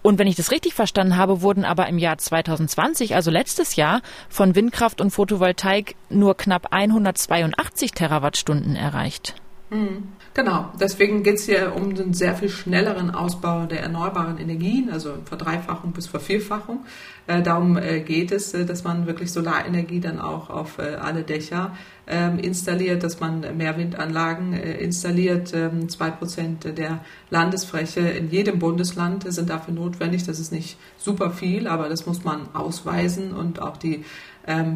Und wenn ich das richtig verstanden habe, wurden aber im Jahr 2020, also letztes Jahr, von Windkraft und Photovoltaik nur knapp 182 Terawattstunden erreicht. Mhm. Genau, deswegen geht es hier um den sehr viel schnelleren Ausbau der erneuerbaren Energien, also Verdreifachung bis Vervierfachung. Äh, darum äh, geht es, äh, dass man wirklich Solarenergie dann auch auf alle Dächer ähm, installiert, dass man mehr Windanlagen installiert. Ähm, zwei Prozent der Landesfläche in jedem Bundesland sind dafür notwendig. Das ist nicht super viel, aber das muss man ausweisen und auch die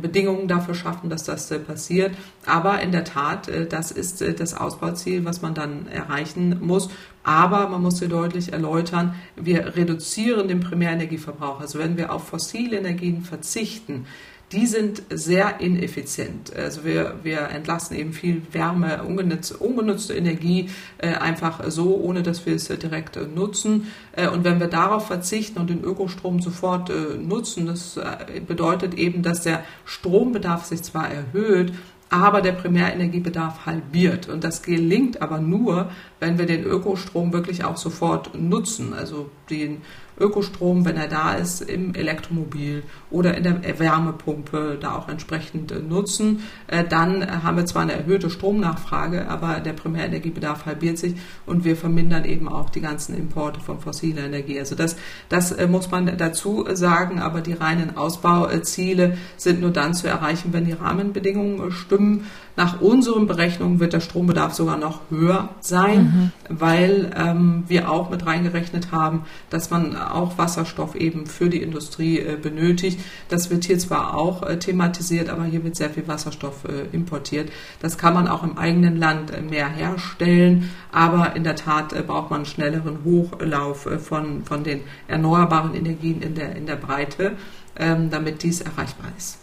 Bedingungen dafür schaffen, dass das äh, passiert. Aber in der Tat, äh, das ist äh, das Ausbauziel, was man dann erreichen muss. Aber man muss hier deutlich erläutern, wir reduzieren den Primärenergieverbrauch. Also wenn wir auf fossile Energien verzichten, die sind sehr ineffizient. Also wir, wir entlassen eben viel Wärme, ungenutzte, ungenutzte Energie äh, einfach so, ohne dass wir es äh, direkt äh, nutzen. Äh, und wenn wir darauf verzichten und den Ökostrom sofort äh, nutzen, das äh, bedeutet eben, dass der Strombedarf sich zwar erhöht, aber der Primärenergiebedarf halbiert. Und das gelingt aber nur, wenn wir den Ökostrom wirklich auch sofort nutzen. Also den Ökostrom, wenn er da ist, im Elektromobil oder in der Wärmepumpe da auch entsprechend äh, nutzen. Äh, dann haben wir zwar eine erhöhte Stromnachfrage, aber der Primärenergiebedarf halbiert sich und wir vermindern eben auch die ganzen Importe von fossiler Energie. Also das, das äh, muss man dazu sagen, aber die reinen Ausbauziele sind nur dann zu erreichen, wenn die Rahmenbedingungen stimmen. Nach unseren Berechnungen wird der Strombedarf sogar noch höher sein, mhm. weil ähm, wir auch mit reingerechnet haben, dass man auch Wasserstoff eben für die Industrie äh, benötigt. Das wird hier zwar auch äh, thematisiert, aber hier wird sehr viel Wasserstoff äh, importiert. Das kann man auch im eigenen Land äh, mehr herstellen, aber in der Tat äh, braucht man einen schnelleren Hochlauf äh, von, von den erneuerbaren Energien in der, in der Breite, ähm, damit dies erreichbar ist.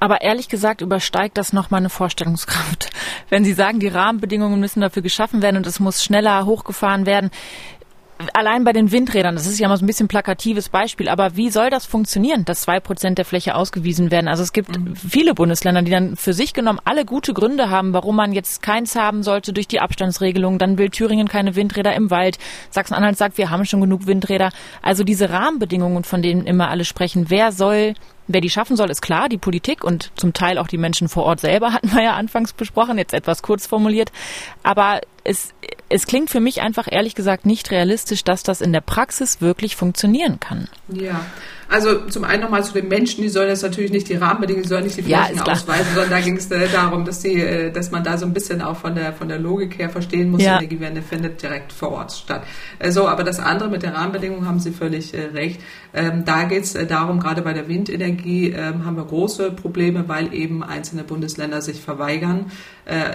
Aber ehrlich gesagt übersteigt das noch meine Vorstellungskraft. Wenn Sie sagen, die Rahmenbedingungen müssen dafür geschaffen werden und es muss schneller hochgefahren werden. Allein bei den Windrädern, das ist ja mal so ein bisschen plakatives Beispiel, aber wie soll das funktionieren, dass zwei Prozent der Fläche ausgewiesen werden? Also es gibt mhm. viele Bundesländer, die dann für sich genommen alle gute Gründe haben, warum man jetzt keins haben sollte durch die Abstandsregelung. Dann will Thüringen keine Windräder im Wald. Sachsen-Anhalt sagt, wir haben schon genug Windräder. Also diese Rahmenbedingungen, von denen immer alle sprechen, wer soll Wer die schaffen soll, ist klar, die Politik und zum Teil auch die Menschen vor Ort selber hatten wir ja anfangs besprochen, jetzt etwas kurz formuliert. Aber es, es klingt für mich einfach ehrlich gesagt nicht realistisch, dass das in der Praxis wirklich funktionieren kann. Ja, also zum einen nochmal zu den Menschen, die sollen jetzt natürlich nicht die Rahmenbedingungen, die sollen nicht die Flächen ja, ausweisen, sondern da ging es äh, darum, dass die, äh, dass man da so ein bisschen auch von der von der Logik her verstehen muss, ja. die Energiewende findet direkt vor Ort statt. Äh, so, aber das andere mit den Rahmenbedingungen haben Sie völlig recht. Ähm, da geht es darum, gerade bei der Windenergie ähm, haben wir große Probleme, weil eben einzelne Bundesländer sich verweigern,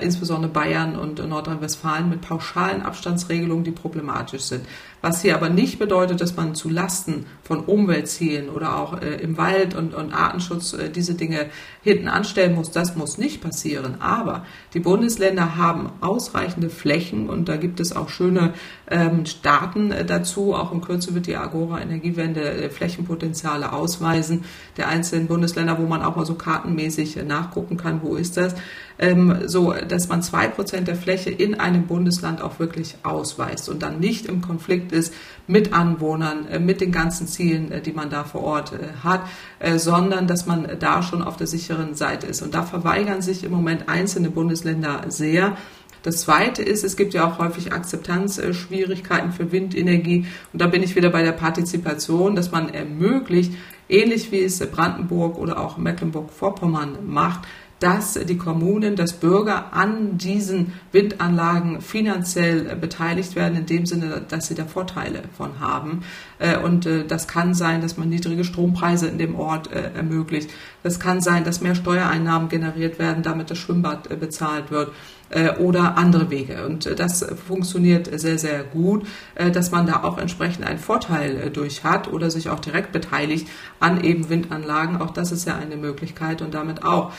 insbesondere Bayern und Nordrhein-Westfalen mit pauschalen Abstandsregelungen, die problematisch sind. Was hier aber nicht bedeutet, dass man zu Lasten von Umweltzielen oder auch äh, im Wald und, und Artenschutz äh, diese Dinge hinten anstellen muss. Das muss nicht passieren. Aber die Bundesländer haben ausreichende Flächen und da gibt es auch schöne ähm, Daten äh, dazu. Auch in Kürze wird die Agora Energiewende äh, Flächenpotenziale ausweisen der einzelnen Bundesländer, wo man auch mal so kartenmäßig äh, nachgucken kann, wo ist das ähm, so dass man zwei Prozent der Fläche in einem Bundesland auch wirklich ausweist und dann nicht im Konflikt ist mit Anwohnern, mit den ganzen Zielen, die man da vor Ort hat, sondern dass man da schon auf der sicheren Seite ist. Und da verweigern sich im Moment einzelne Bundesländer sehr. Das Zweite ist, es gibt ja auch häufig Akzeptanzschwierigkeiten für Windenergie. Und da bin ich wieder bei der Partizipation, dass man ermöglicht, ähnlich wie es Brandenburg oder auch Mecklenburg-Vorpommern macht, dass die Kommunen, dass Bürger an diesen Windanlagen finanziell beteiligt werden, in dem Sinne, dass sie da Vorteile von haben. Äh, und äh, das kann sein, dass man niedrige Strompreise in dem Ort äh, ermöglicht. Das kann sein, dass mehr Steuereinnahmen generiert werden, damit das Schwimmbad bezahlt wird oder andere Wege. Und das funktioniert sehr, sehr gut, dass man da auch entsprechend einen Vorteil durch hat oder sich auch direkt beteiligt an eben Windanlagen. Auch das ist ja eine Möglichkeit und damit auch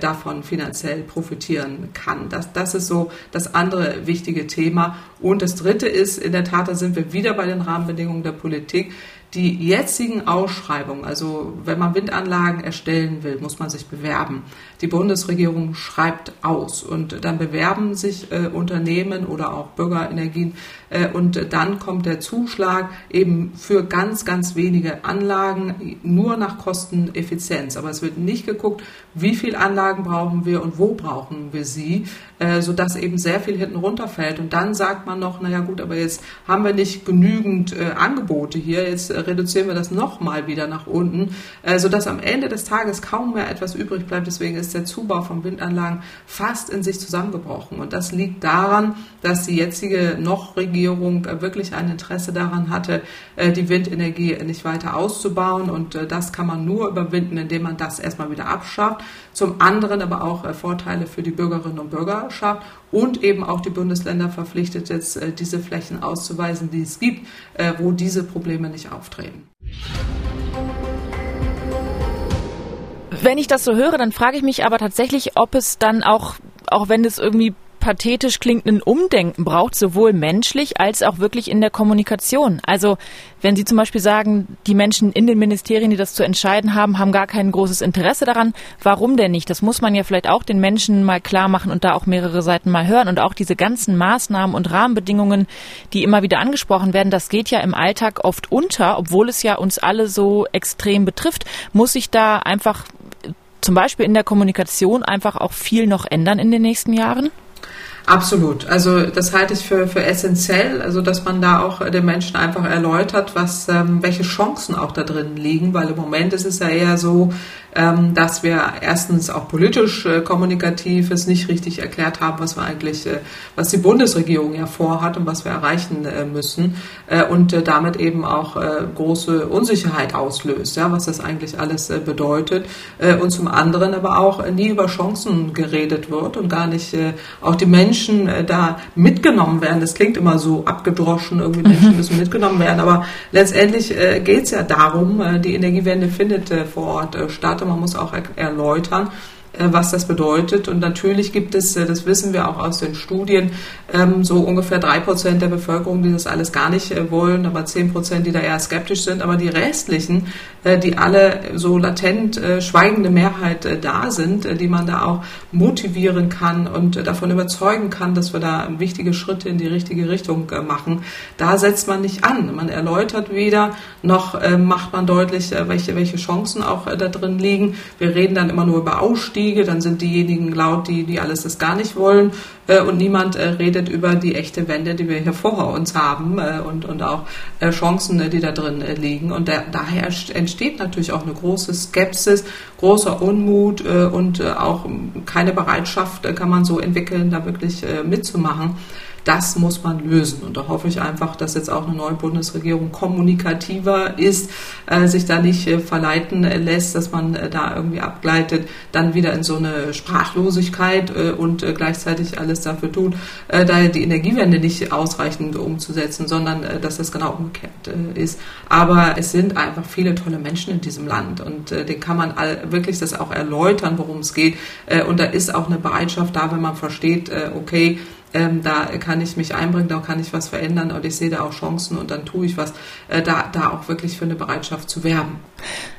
davon finanziell profitieren kann. Das, das ist so das andere wichtige Thema. Und das dritte ist, in der Tat, da sind wir wieder bei den Rahmenbedingungen der Politik die jetzigen Ausschreibungen, also wenn man Windanlagen erstellen will, muss man sich bewerben. Die Bundesregierung schreibt aus und dann bewerben sich äh, Unternehmen oder auch Bürgerenergien äh, und dann kommt der Zuschlag eben für ganz, ganz wenige Anlagen nur nach Kosteneffizienz. Aber es wird nicht geguckt, wie viele Anlagen brauchen wir und wo brauchen wir sie, äh, sodass eben sehr viel hinten runterfällt. Und dann sagt man noch, naja gut, aber jetzt haben wir nicht genügend äh, Angebote hier, jetzt äh, reduzieren wir das nochmal wieder nach unten, äh, sodass am Ende des Tages kaum mehr etwas übrig bleibt. Deswegen ist der Zubau von Windanlagen fast in sich zusammengebrochen. Und das liegt daran, dass die jetzige noch Regierung äh, wirklich ein Interesse daran hatte, äh, die Windenergie nicht weiter auszubauen. Und äh, das kann man nur überwinden, indem man das erstmal wieder abschafft. Zum anderen aber auch Vorteile für die Bürgerinnen und Bürger schafft und eben auch die Bundesländer verpflichtet, jetzt diese Flächen auszuweisen, die es gibt, wo diese Probleme nicht auftreten. Wenn ich das so höre, dann frage ich mich aber tatsächlich, ob es dann auch, auch wenn es irgendwie pathetisch klingt, ein Umdenken braucht, sowohl menschlich als auch wirklich in der Kommunikation. Also wenn Sie zum Beispiel sagen, die Menschen in den Ministerien, die das zu entscheiden haben, haben gar kein großes Interesse daran, warum denn nicht? Das muss man ja vielleicht auch den Menschen mal klar machen und da auch mehrere Seiten mal hören. Und auch diese ganzen Maßnahmen und Rahmenbedingungen, die immer wieder angesprochen werden, das geht ja im Alltag oft unter, obwohl es ja uns alle so extrem betrifft. Muss sich da einfach zum Beispiel in der Kommunikation einfach auch viel noch ändern in den nächsten Jahren? Absolut. Also das halte ich für, für essentiell, also dass man da auch den Menschen einfach erläutert, was ähm, welche Chancen auch da drin liegen, weil im Moment ist es ja eher so, ähm, dass wir erstens auch politisch äh, kommunikativ es nicht richtig erklärt haben, was wir eigentlich, äh, was die Bundesregierung ja vorhat und was wir erreichen äh, müssen äh, und äh, damit eben auch äh, große Unsicherheit auslöst, ja, was das eigentlich alles bedeutet und zum anderen aber auch nie über Chancen geredet wird und gar nicht auch die Menschen da mitgenommen werden. Das klingt immer so abgedroschen, irgendwie Menschen mhm. müssen mitgenommen werden, aber letztendlich geht es ja darum, die Energiewende findet vor Ort statt man muss auch erläutern, was das bedeutet. Und natürlich gibt es, äh, das wissen wir auch aus den Studien, ähm, so ungefähr drei Prozent der Bevölkerung, die das alles gar nicht äh, wollen, aber zehn Prozent, die da eher skeptisch sind. Aber die restlichen, die alle so latent schweigende Mehrheit da sind, die man da auch motivieren kann und davon überzeugen kann, dass wir da wichtige Schritte in die richtige Richtung machen, da setzt man nicht an. Man erläutert weder, noch macht man deutlich, welche, welche Chancen auch da drin liegen. Wir reden dann immer nur über Ausstieg Kriege, dann sind diejenigen laut, die, die alles das gar nicht wollen äh, und niemand äh, redet über die echte Wende, die wir hier vor uns haben äh, und, und auch Chancen, die da drin liegen. Und der, daher entsteht natürlich auch eine große Skepsis, großer Unmut und auch keine Bereitschaft kann man so entwickeln, da wirklich mitzumachen. Das muss man lösen. Und da hoffe ich einfach, dass jetzt auch eine neue Bundesregierung kommunikativer ist, äh, sich da nicht äh, verleiten lässt, dass man äh, da irgendwie abgleitet, dann wieder in so eine Sprachlosigkeit äh, und äh, gleichzeitig alles dafür tut, äh, da die Energiewende nicht ausreichend umzusetzen, sondern dass das genau umgekehrt ist. Aber es sind einfach viele tolle Menschen in diesem Land und den kann man all, wirklich das auch erläutern, worum es geht. und da ist auch eine Bereitschaft da, wenn man versteht, okay, ähm, da kann ich mich einbringen, da kann ich was verändern und ich sehe da auch Chancen und dann tue ich was, äh, da, da auch wirklich für eine Bereitschaft zu werben.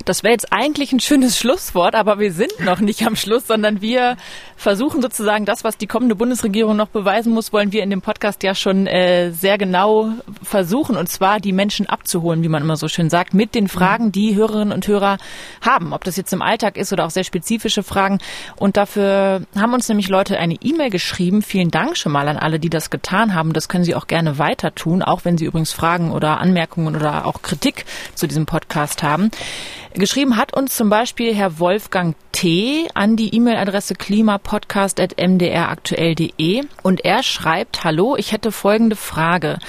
Das wäre jetzt eigentlich ein schönes Schlusswort, aber wir sind noch nicht am Schluss, sondern wir versuchen sozusagen das, was die kommende Bundesregierung noch beweisen muss, wollen wir in dem Podcast ja schon äh, sehr genau versuchen und zwar die Menschen abzuholen, wie man immer so schön sagt, mit den Fragen, die Hörerinnen und Hörer haben, ob das jetzt im Alltag ist oder auch sehr spezifische Fragen. Und dafür haben uns nämlich Leute eine E-Mail geschrieben. Vielen Dank schon mal an alle, die das getan haben. Das können Sie auch gerne weiter tun, auch wenn Sie übrigens Fragen oder Anmerkungen oder auch Kritik zu diesem Podcast haben. Geschrieben hat uns zum Beispiel Herr Wolfgang T. an die E-Mail-Adresse klimapodcast.mdraktuell.de und er schreibt, Hallo, ich hätte folgende Frage.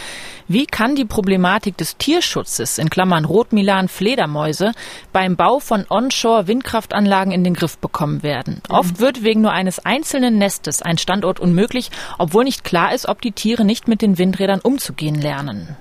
Wie kann die Problematik des Tierschutzes, in Klammern Rotmilan, Fledermäuse, beim Bau von Onshore-Windkraftanlagen in den Griff bekommen werden? Oft wird wegen nur eines einzelnen Nestes ein Standort unmöglich, obwohl nicht klar ist, ob die Tiere nicht mit den Windrädern umzugehen lernen.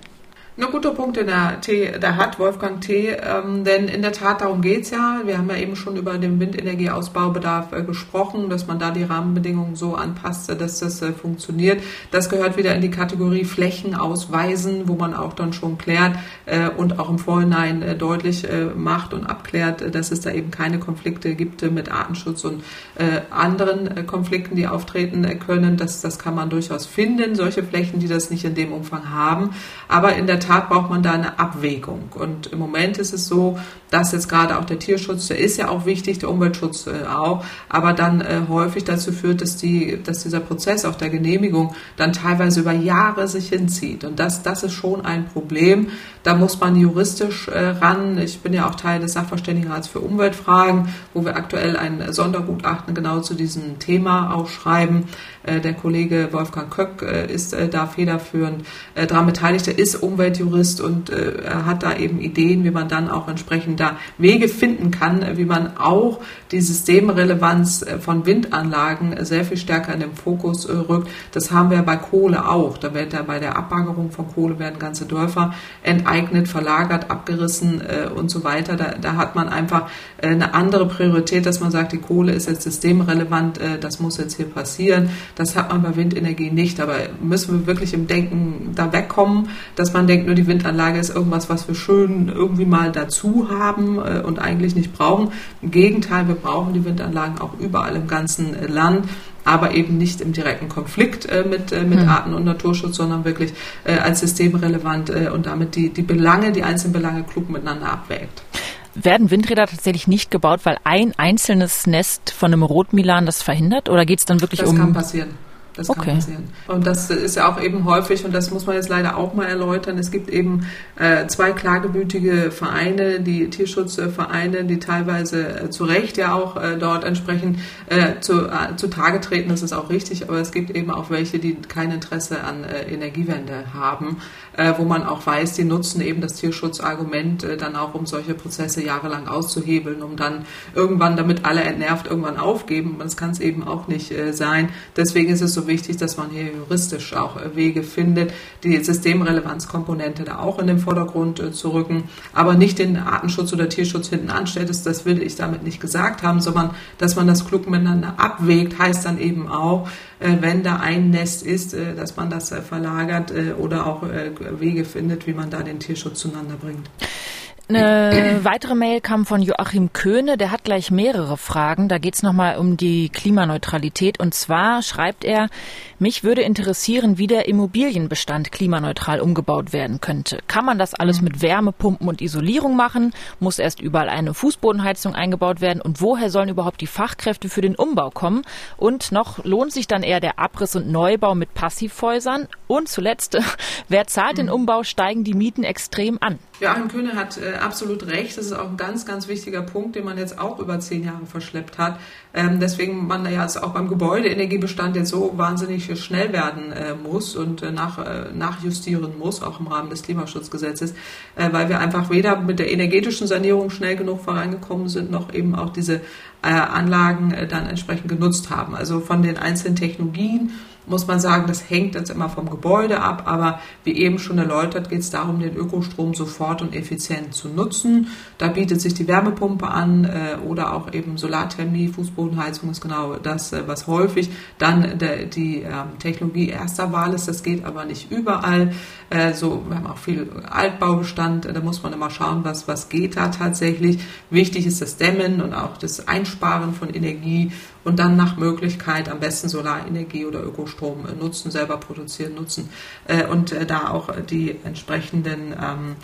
Ein guter Punkt, den der, T, der hat Wolfgang T., ähm, denn in der Tat darum geht's ja. Wir haben ja eben schon über den Windenergieausbaubedarf äh, gesprochen, dass man da die Rahmenbedingungen so anpasst, dass das äh, funktioniert. Das gehört wieder in die Kategorie Flächen ausweisen, wo man auch dann schon klärt äh, und auch im Vorhinein äh, deutlich äh, macht und abklärt, äh, dass es da eben keine Konflikte gibt mit Artenschutz und anderen Konflikten, die auftreten können. Das, das kann man durchaus finden, solche Flächen, die das nicht in dem Umfang haben. Aber in der Tat braucht man da eine Abwägung. Und im Moment ist es so, dass jetzt gerade auch der Tierschutz, der ist ja auch wichtig, der Umweltschutz äh, auch, aber dann äh, häufig dazu führt, dass, die, dass dieser Prozess auch der Genehmigung dann teilweise über Jahre sich hinzieht. Und das, das ist schon ein Problem. Da muss man juristisch äh, ran. Ich bin ja auch Teil des Sachverständigenrats für Umweltfragen, wo wir aktuell ein Sondergutachten genau zu diesem Thema auch schreiben. Äh, der Kollege Wolfgang Köck äh, ist äh, da federführend daran beteiligt. Er ist Umweltjurist und er hat da eben Ideen, wie man dann auch entsprechend da Wege finden kann, wie man auch die Systemrelevanz von Windanlagen sehr viel stärker in den Fokus rückt. Das haben wir bei Kohle auch. Da wird ja bei der Abbaggerung von Kohle werden ganze Dörfer enteignet, verlagert, abgerissen und so weiter. Da, da hat man einfach eine andere Priorität, dass man sagt, die Kohle ist jetzt systemrelevant, das muss jetzt hier passieren. Das hat man bei Windenergie nicht. Aber müssen wir wirklich im Denken da wegkommen, dass man denkt, nur die Windanlage ist irgendwas, was wir schön irgendwie mal dazu haben äh, und eigentlich nicht brauchen. Im Gegenteil, wir brauchen die Windanlagen auch überall im ganzen Land aber eben nicht im direkten Konflikt äh, mit, äh, mit hm. Arten- und Naturschutz, sondern wirklich äh, als systemrelevant äh, und damit die, die Belange, die einzelnen Belange klug miteinander abwägt. Werden Windräder tatsächlich nicht gebaut, weil ein einzelnes Nest von einem Rotmilan das verhindert? Oder geht es dann wirklich das um. Das kann passieren. Das okay. kann passieren. Und das ist ja auch eben häufig, und das muss man jetzt leider auch mal erläutern, es gibt eben äh, zwei klagebütige Vereine, die Tierschutzvereine, die teilweise äh, zu Recht ja auch äh, dort entsprechend äh, zu, äh, zu Tage treten, das ist auch richtig, aber es gibt eben auch welche, die kein Interesse an äh, Energiewende haben, wo man auch weiß, die nutzen eben das Tierschutzargument dann auch, um solche Prozesse jahrelang auszuhebeln, um dann irgendwann, damit alle entnervt irgendwann aufgeben. Das kann es eben auch nicht sein. Deswegen ist es so wichtig, dass man hier juristisch auch äh, Wege findet, die Systemrelevanzkomponente da auch in den Vordergrund äh, zu rücken, aber nicht den Artenschutz oder Tierschutz hinten anstellt. Das will ich damit nicht gesagt haben, sondern dass man das klug miteinander abwägt, heißt dann eben auch, äh, wenn da ein Nest ist, dass man das verlagert oder auch Wege findet, wie man da den Tierschutz zueinander bringt. Eine weitere Mail kam von Joachim Köhne, der hat gleich mehrere Fragen. Da geht es nochmal um die Klimaneutralität. Und zwar schreibt er, mich würde interessieren, wie der Immobilienbestand klimaneutral umgebaut werden könnte. Kann man das alles mit Wärmepumpen und Isolierung machen? Muss erst überall eine Fußbodenheizung eingebaut werden? Und woher sollen überhaupt die Fachkräfte für den Umbau kommen? Und noch lohnt sich dann eher der Abriss und Neubau mit Passivhäusern? Und zuletzt, wer zahlt den Umbau? Steigen die Mieten extrem an? Joachim Köhne hat äh, absolut recht. Das ist auch ein ganz, ganz wichtiger Punkt, den man jetzt auch über zehn Jahre verschleppt hat. Ähm, deswegen man ja jetzt auch beim Gebäudeenergiebestand jetzt so wahnsinnig schnell werden äh, muss und äh, nach, äh, nachjustieren muss, auch im Rahmen des Klimaschutzgesetzes, äh, weil wir einfach weder mit der energetischen Sanierung schnell genug vorangekommen sind, noch eben auch diese äh, Anlagen äh, dann entsprechend genutzt haben. Also von den einzelnen Technologien muss man sagen, das hängt jetzt immer vom Gebäude ab, aber wie eben schon erläutert, geht es darum, den Ökostrom sofort und effizient zu nutzen. Da bietet sich die Wärmepumpe an äh, oder auch eben Solarthermie, Fußbodenheizung ist genau das, äh, was häufig dann der, die äh, Technologie erster Wahl ist. Das geht aber nicht überall. Äh, so, wir haben auch viel Altbaubestand, da muss man immer schauen, was, was geht da tatsächlich. Wichtig ist das Dämmen und auch das Einsparen von Energie und dann nach Möglichkeit am besten Solarenergie oder Ökostrom äh, nutzen, selber produzieren, nutzen äh, und äh, da auch die entsprechenden ähm,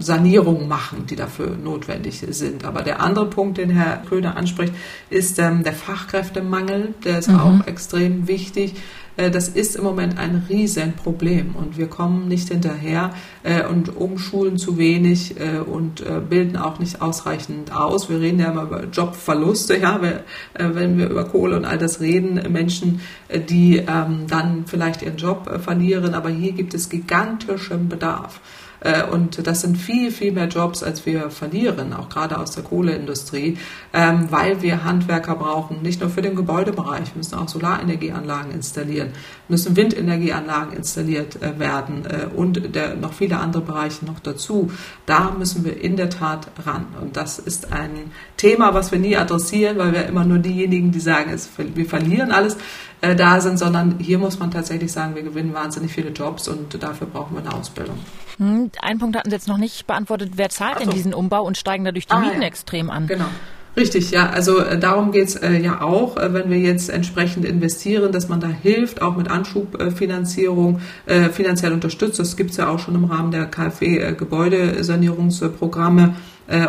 Sanierungen machen, die dafür notwendig sind. Aber der andere Punkt, den Herr Köhner anspricht, ist ähm, der Fachkräftemangel. Der ist mhm. auch extrem wichtig. Äh, das ist im Moment ein Riesenproblem und wir kommen nicht hinterher äh, und umschulen zu wenig äh, und bilden auch nicht ausreichend aus. Wir reden ja immer über Jobverluste, ja, wenn wir über Kohle und all das reden, Menschen, die ähm, dann vielleicht ihren Job verlieren, aber hier gibt es gigantischen Bedarf. Äh, und das sind viel, viel mehr Jobs, als wir verlieren, auch gerade aus der Kohleindustrie, ähm, weil wir Handwerker brauchen, nicht nur für den Gebäudebereich, wir müssen auch Solarenergieanlagen installieren, müssen Windenergieanlagen installiert äh, werden äh, und noch viele andere Bereiche noch dazu. Da müssen wir in der Tat ran. Und das ist ein Thema, was wir nie adressieren, weil wir immer nur diejenigen, die sagen, wir verlieren alles, da sind, sondern hier muss man tatsächlich sagen, wir gewinnen wahnsinnig viele Jobs und dafür brauchen wir eine Ausbildung. Hm, einen Punkt hatten Sie jetzt noch nicht beantwortet. Wer zahlt so. denn diesen Umbau und steigen dadurch die ah, Mieten ja. extrem an? Genau. Richtig, ja. Also äh, darum geht's äh, ja auch, äh, wenn wir jetzt entsprechend investieren, dass man da hilft, auch mit Anschubfinanzierung äh, finanziell unterstützt. Das gibt's ja auch schon im Rahmen der KfW-Gebäudesanierungsprogramme äh,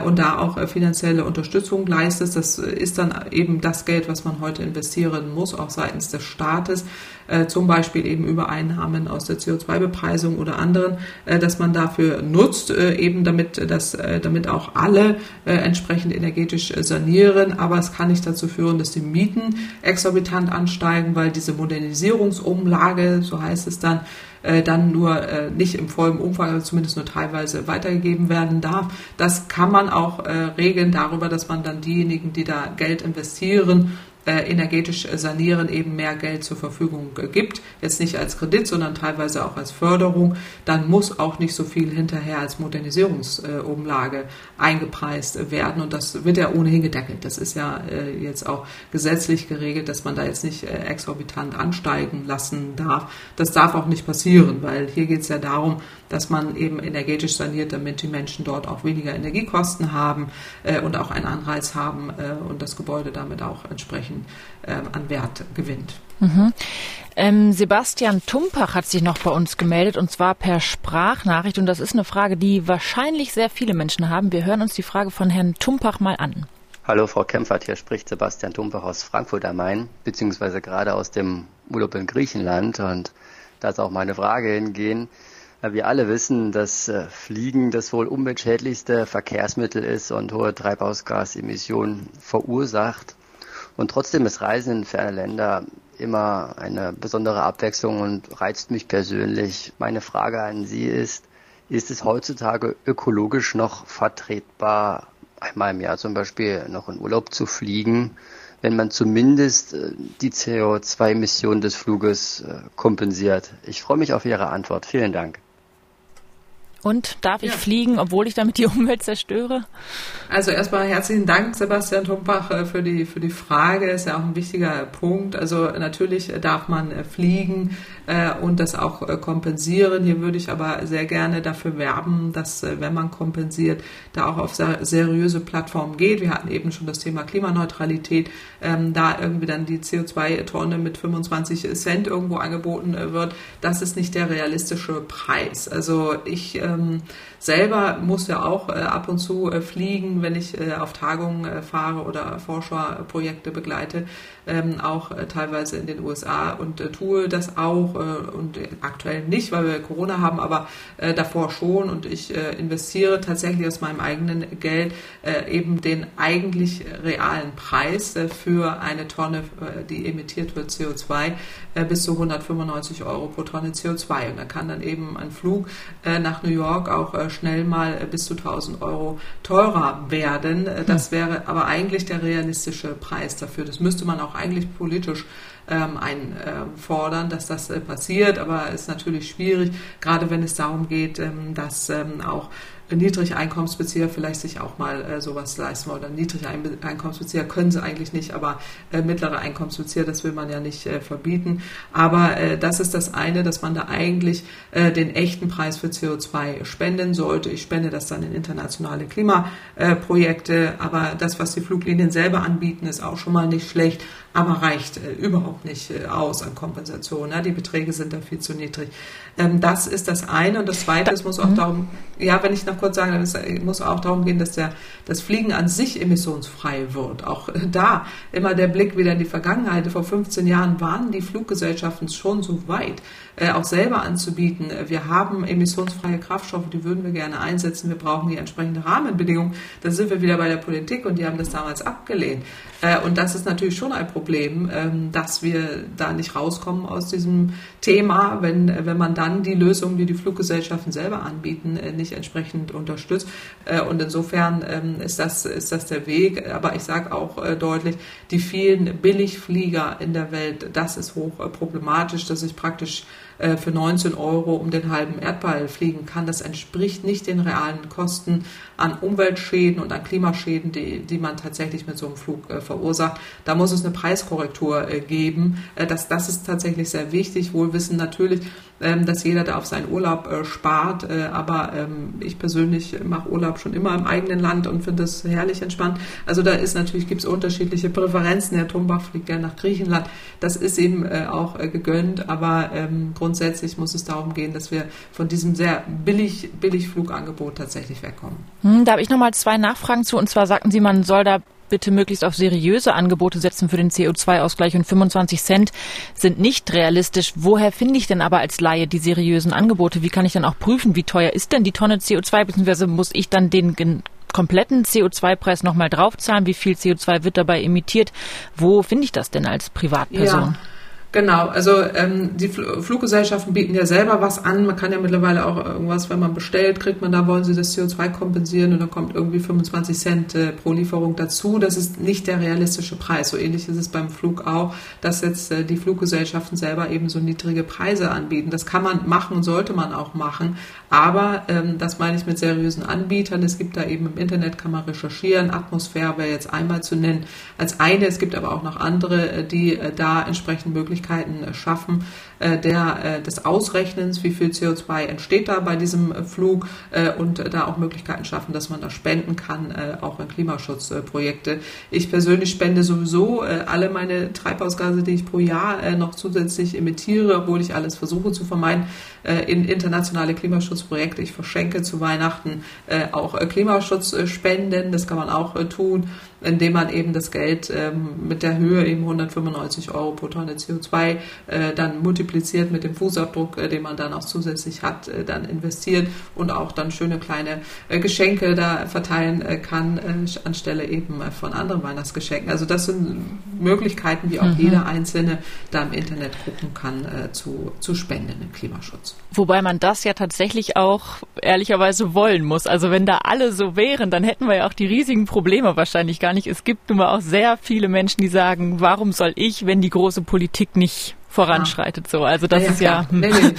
und da auch äh, finanzielle Unterstützung leistet. Das ist dann eben das Geld, was man heute investieren muss, auch seitens des Staates, äh, zum Beispiel eben über Einnahmen aus der CO2-Bepreisung oder anderen, dass man dafür nutzt, eben damit, dass, damit auch alle entsprechend energetisch sanieren. Aber es kann nicht dazu führen, dass die Mieten exorbitant ansteigen, weil diese Modernisierungsumlage, so heißt es dann, äh, dann nur äh, nicht im vollen Umfang, aber zumindest nur teilweise weitergegeben werden darf. Das kann man auch äh, regeln darüber, dass man dann diejenigen, die da Geld investieren, energetisch sanieren eben mehr Geld zur Verfügung gibt. Jetzt nicht als Kredit, sondern teilweise auch als Förderung. Dann muss auch nicht so viel hinterher als Modernisierungsumlage eingepreist werden. Und das wird ja ohnehin gedeckelt. Das ist ja äh, jetzt auch gesetzlich geregelt, dass man da jetzt nicht äh, exorbitant ansteigen lassen darf. Das darf auch nicht passieren, weil hier geht es ja darum, dass man eben energetisch saniert, damit die Menschen dort auch weniger Energiekosten haben und auch einen Anreiz haben und das Gebäude damit auch entsprechend entsprechend äh, an Wert gewinnt. Mhm. Ähm, Sebastian Tumpach hat sich noch bei uns gemeldet und zwar per Sprachnachricht und das ist eine Frage, die wahrscheinlich sehr viele Menschen haben. Wir hören uns die Frage von Herrn Tumpach mal an. Hallo Frau Kempfert, hier spricht Sebastian Tumpach aus Frankfurt am Main, beziehungsweise gerade aus dem Urlaub in Griechenland und da ist auch meine Frage hingehen. Wir alle wissen, dass äh, Fliegen das wohl umweltschädlichste Verkehrsmittel ist und hohe Treibhausgasemissionen verursacht. Und trotzdem ist Reisen in ferne Länder immer eine besondere Abwechslung und reizt mich persönlich. Meine Frage an Sie ist, ist es heutzutage ökologisch noch vertretbar, einmal im Jahr zum Beispiel noch in Urlaub zu fliegen, wenn man zumindest äh, die CO2-Emissionen des Fluges äh, kompensiert? Ich freue mich auf Ihre Antwort. Vielen Dank. Und darf ich ja. fliegen, obwohl ich damit die Umwelt zerstöre? Also erstmal herzlichen Dank, Sebastian Tumpach, äh, für die, für die Frage. Ist ja auch ein wichtiger Punkt. Also natürlich darf man äh, fliegen äh, und das auch kompensieren. Hier würde ich aber sehr gerne dafür werben, dass, wenn man kompensiert, da auch auf seriöse Plattformen geht. Wir hatten eben schon das Thema Klimaneutralität. Ähm, da irgendwie dann die CO2-Tonne mit 25 Cent irgendwo angeboten wird. Das ist nicht der realistische Preis. Also ich ähm, selber muss ja auch äh, ab und zu äh, fliegen, wenn ich äh, auf Tagungen äh, fahre oder Forscherprojekte begleite, ähm, auch äh, teilweise in den USA und äh, tue das auch und aktuell nicht, weil wir Corona haben, aber davor schon. Und ich investiere tatsächlich aus meinem eigenen Geld eben den eigentlich realen Preis für eine Tonne, die emittiert wird, CO2, bis zu 195 Euro pro Tonne CO2 und da kann dann eben ein Flug nach New York auch schnell mal äh, bis zu 1000 Euro teurer werden. Äh, das hm. wäre aber eigentlich der realistische Preis dafür. Das müsste man auch eigentlich politisch ähm, einfordern, dass das äh, passiert, aber ist natürlich schwierig, gerade wenn es darum geht, ähm, dass ähm, auch Niedrigeinkommensbezieher vielleicht sich auch mal äh, sowas leisten wollen. Niedrigeinkommensbezieher können sie eigentlich nicht, aber äh, mittlere Einkommensbezieher, das will man ja nicht äh, verbieten. Aber äh, das ist das eine, dass man da eigentlich äh, den echten Preis für CO2 spenden sollte. Ich spende das dann in internationale Klimaprojekte, aber das, was die Fluglinien selber anbieten, ist auch schon mal nicht schlecht aber reicht äh, überhaupt nicht äh, aus an Kompensation. Ne? Die Beträge sind da viel zu niedrig. Ähm, das ist das eine. Und das zweite, es muss auch mhm. darum, ja, wenn ich noch kurz sagen, es muss auch darum gehen, dass der, das Fliegen an sich emissionsfrei wird. Auch äh, da immer der Blick wieder in die Vergangenheit. Vor 15 Jahren waren die Fluggesellschaften schon so weit, äh, auch selber anzubieten. Wir haben emissionsfreie Kraftstoffe, die würden wir gerne einsetzen. Wir brauchen die entsprechende Rahmenbedingungen. Da sind wir wieder bei der Politik und die haben das damals abgelehnt. Äh, und das ist natürlich schon ein Problem, ähm, dass wir da nicht rauskommen aus diesem Thema, wenn, wenn man dann die Lösungen, die die Fluggesellschaften selber anbieten, äh, nicht entsprechend unterstützt. Und insofern ähm, ist das, ist das der Weg. Aber ich sage auch deutlich, die vielen Billigflieger in der Welt, das ist hoch problematisch, dass ich praktisch äh, für 19 Euro um den halben Erdball fliegen kann. Das entspricht nicht den realen Kosten an Umweltschäden und an Klimaschäden, die, die man tatsächlich mit so einem Flug äh, verursacht. Da muss es eine Preiskorrektur äh, geben. Äh, das, das ist tatsächlich sehr wichtig. Wohl wissen natürlich, ähm, dass jeder da auf seinen Urlaub äh, spart. Äh, aber ähm, ich persönlich mache Urlaub schon immer im eigenen Land und finde es herrlich entspannt. Also da ist natürlich, gibt es unterschiedliche Präferenzen. Herr Tumbach fliegt gerne nach Griechenland. Das ist eben äh, auch äh, gegönnt. Aber ähm, grundsätzlich muss es darum gehen, dass wir von diesem sehr billig, billig Flugangebot tatsächlich wegkommen. Hm, da habe ich nochmal zwei Nachfragen zu. Und zwar sagten Sie, man soll da bitte möglichst auf seriöse Angebote setzen für den CO2-Ausgleich und 25 Cent sind nicht realistisch. Woher finde ich denn aber als Laie die seriösen Angebote? Wie kann ich dann auch prüfen, wie teuer ist denn die Tonne CO2, beziehungsweise muss ich dann den kompletten CO2-Preis nochmal draufzahlen? Wie viel CO2 wird dabei emittiert? Wo finde ich das denn als Privatperson? Ja. Genau, also ähm, die Fl Fluggesellschaften bieten ja selber was an. Man kann ja mittlerweile auch irgendwas, wenn man bestellt, kriegt man da, wollen sie das CO2 kompensieren und dann kommt irgendwie 25 Cent äh, pro Lieferung dazu. Das ist nicht der realistische Preis. So ähnlich ist es beim Flug auch, dass jetzt äh, die Fluggesellschaften selber eben so niedrige Preise anbieten. Das kann man machen und sollte man auch machen. Aber ähm, das meine ich mit seriösen Anbietern. Es gibt da eben im Internet, kann man recherchieren. Atmosphäre wäre jetzt einmal zu nennen als eine. Es gibt aber auch noch andere, äh, die äh, da entsprechend Möglichkeiten Möglichkeiten schaffen, äh, der, äh, des Ausrechnens, wie viel CO2 entsteht da bei diesem äh, Flug und da auch Möglichkeiten schaffen, dass man da spenden kann, auch in Klimaschutzprojekte. Ich persönlich spende sowieso alle meine Treibhausgase, die ich pro Jahr noch zusätzlich emittiere, obwohl ich alles versuche zu vermeiden, in internationale Klimaschutzprojekte. Ich verschenke zu Weihnachten auch Klimaschutzspenden, das kann man auch tun indem man eben das Geld ähm, mit der Höhe eben 195 Euro pro Tonne CO2 äh, dann multipliziert mit dem Fußabdruck, äh, den man dann auch zusätzlich hat, äh, dann investiert und auch dann schöne kleine äh, Geschenke da verteilen kann, anstelle eben von anderen Weihnachtsgeschenken. Also das sind Möglichkeiten, wie auch mhm. jeder Einzelne da im Internet gucken kann, zu, zu spenden im Klimaschutz. Wobei man das ja tatsächlich auch ehrlicherweise wollen muss. Also wenn da alle so wären, dann hätten wir ja auch die riesigen Probleme wahrscheinlich gar nicht. Es gibt nun mal auch sehr viele Menschen, die sagen, warum soll ich, wenn die große Politik nicht voranschreitet so. Also das ja, ist ja. Hm. Nee, nee,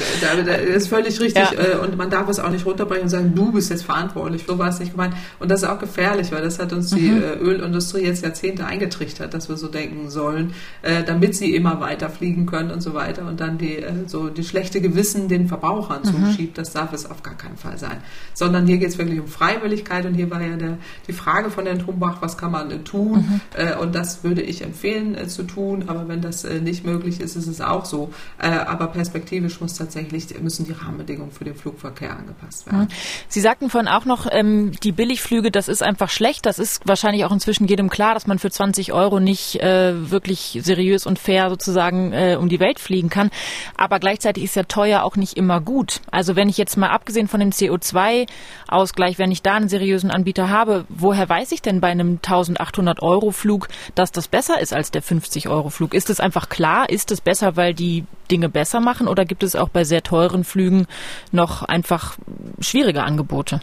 das ist völlig richtig. Ja. Äh, und man darf es auch nicht runterbrechen und sagen, du bist jetzt verantwortlich, so war es nicht gemeint. Und das ist auch gefährlich, weil das hat uns die mhm. Äh, Ölindustrie jetzt Jahrzehnte eingetrichtert, dass wir so denken sollen, äh, damit sie immer weiter fliegen können und so weiter und dann die so die schlechte Gewissen den Verbrauchern mhm. zuschiebt. Das darf es auf gar keinen Fall sein. Sondern hier geht es wirklich um Freiwilligkeit und hier war ja der, die Frage von Herrn Trumbach, was kann man tun? Mhm. Und das würde ich empfehlen zu tun, aber wenn das nicht möglich ist, ist es auch so. Äh, aber perspektivisch muss tatsächlich, müssen die Rahmenbedingungen für den Flugverkehr angepasst werden. Mhm. Sie sagten vorhin auch noch, ähm, die Billigflüge, das ist einfach schlecht. Das ist wahrscheinlich auch inzwischen jedem klar, dass man für 20 Euro nicht äh, wirklich seriös und fair sozusagen äh, um die Welt fliegen kann. Aber gleichzeitig ist ja teuer auch nicht immer gut. Also wenn ich jetzt mal abgesehen von dem CO2-Ausgleich, wenn ich da einen seriösen Anbieter habe, woher weiß ich denn bei einem 1800 Euro Flug, dass das besser ist als der 50 Euro Flug? Ist es einfach klar? Ist es besser, weil die Dinge besser machen? Oder gibt es auch bei sehr teuren Flügen noch einfach schwierige Angebote?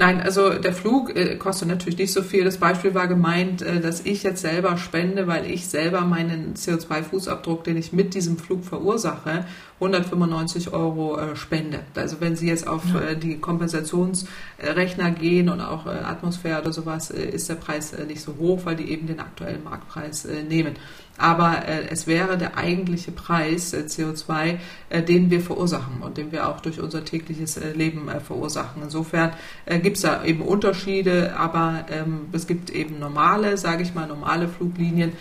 Nein, also der Flug äh, kostet natürlich nicht so viel. Das Beispiel war gemeint, äh, dass ich jetzt selber spende, weil ich selber meinen CO2-Fußabdruck, den ich mit diesem Flug verursache, 195 Euro äh, spende. Also wenn Sie jetzt auf ja. die Kompensationsrechner gehen und auch Atmosphäre oder sowas, ist der Preis nicht so hoch, weil die eben den aktuellen Marktpreis nehmen aber äh, es wäre der eigentliche Preis äh, CO2, äh, den wir verursachen und den wir auch durch unser tägliches äh, Leben äh, verursachen. Insofern äh, gibt es da eben Unterschiede, aber ähm, es gibt eben normale, sage ich mal, normale Fluglinien,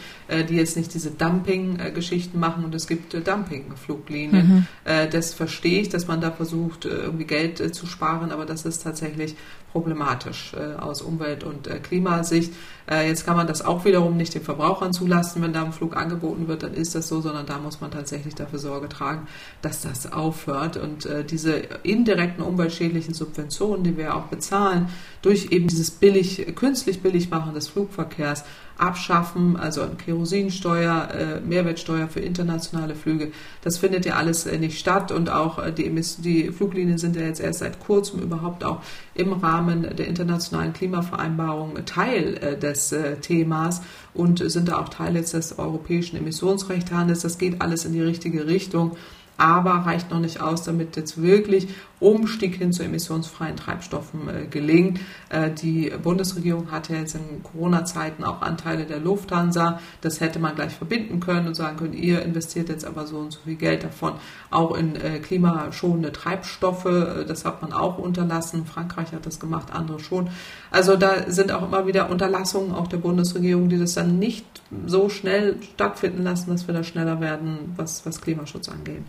die jetzt nicht diese Dumping-Geschichten machen und es gibt Dumping-Fluglinien. Mhm. das verstehe ich, dass man da versucht, irgendwie Geld zu sparen, aber das ist tatsächlich problematisch äh, aus Umwelt- und äh, Klimasicht. Äh, jetzt kann man das auch wiederum nicht den Verbrauchern zulassen, wenn da ein Flug angeboten wird, dann ist das so, sondern da muss man tatsächlich dafür Sorge tragen, dass das aufhört. Und äh, diese indirekten umweltschädlichen Subventionen, die wir auch bezahlen, durch eben dieses billig, künstlich billig machen des Flugverkehrs, abschaffen, also Kerosinsteuer, äh, Mehrwertsteuer für internationale Flüge. Das findet ja alles äh, nicht statt und auch äh, die, die Fluglinien sind ja jetzt erst seit kurzem überhaupt auch im Rahmen der internationalen Klimavereinbarung Teil äh, des äh, Themas und sind da auch Teil jetzt des europäischen Emissionsrechthandels. Das geht alles in die richtige Richtung aber reicht noch nicht aus, damit jetzt wirklich Umstieg hin zu emissionsfreien Treibstoffen äh, gelingt. Äh, die Bundesregierung hatte jetzt in Corona-Zeiten auch Anteile der Lufthansa. Das hätte man gleich verbinden können und sagen können, ihr investiert jetzt aber so und so viel Geld davon auch in äh, klimaschonende Treibstoffe. Äh, das hat man auch unterlassen. Frankreich hat das gemacht, andere schon. Also da sind auch immer wieder Unterlassungen auch der Bundesregierung, die das dann nicht so schnell stattfinden lassen, dass wir da schneller werden, was, was Klimaschutz angeht.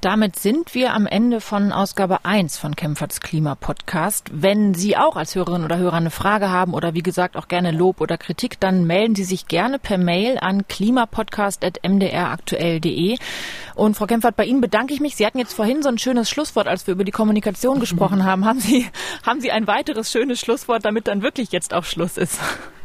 Damit sind wir am Ende von Ausgabe 1 von Kempferts Klima-Podcast. Wenn Sie auch als Hörerin oder Hörer eine Frage haben oder wie gesagt auch gerne Lob oder Kritik, dann melden Sie sich gerne per Mail an klimapodcast.mdraktuell.de. Und Frau Kempfert, bei Ihnen bedanke ich mich. Sie hatten jetzt vorhin so ein schönes Schlusswort, als wir über die Kommunikation gesprochen haben. Haben Sie, haben Sie ein weiteres schönes Schlusswort, damit dann wirklich jetzt auch Schluss ist?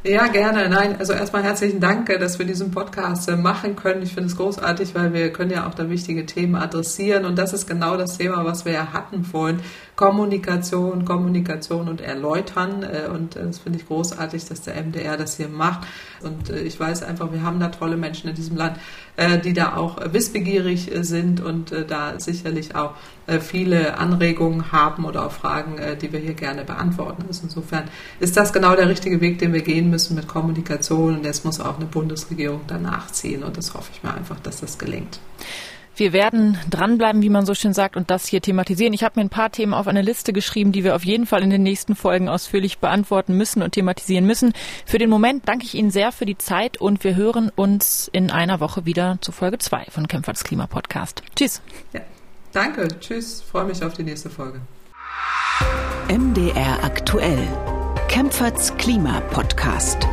Ja, gerne. Nein, also erstmal herzlichen Dank, dass wir diesen Podcast äh, machen können. Ich finde es großartig, weil wir können ja auch da wichtige Themen adressieren und das ist genau das Thema, was wir ja hatten vorhin. Kommunikation, Kommunikation und Erläutern äh, und äh, das finde ich großartig, dass der MDR das hier macht und ich weiß einfach, wir haben da tolle Menschen in diesem Land, die da auch wissbegierig sind und da sicherlich auch viele Anregungen haben oder auch Fragen, die wir hier gerne beantworten. Also insofern ist das genau der richtige Weg, den wir gehen müssen mit Kommunikation und jetzt muss auch eine Bundesregierung danach ziehen und das hoffe ich mir einfach, dass das gelingt. Wir werden dranbleiben, wie man so schön sagt, und das hier thematisieren. Ich habe mir ein paar Themen auf eine Liste geschrieben, die wir auf jeden Fall in den nächsten Folgen ausführlich beantworten müssen und thematisieren müssen. Für den Moment danke ich Ihnen sehr für die Zeit und wir hören uns in einer Woche wieder zu Folge 2 von Kämpferts Klima Podcast. Tschüss. Ja, danke. Tschüss. Freue mich auf die nächste Folge. MDR aktuell. Kämpferts Klima Podcast.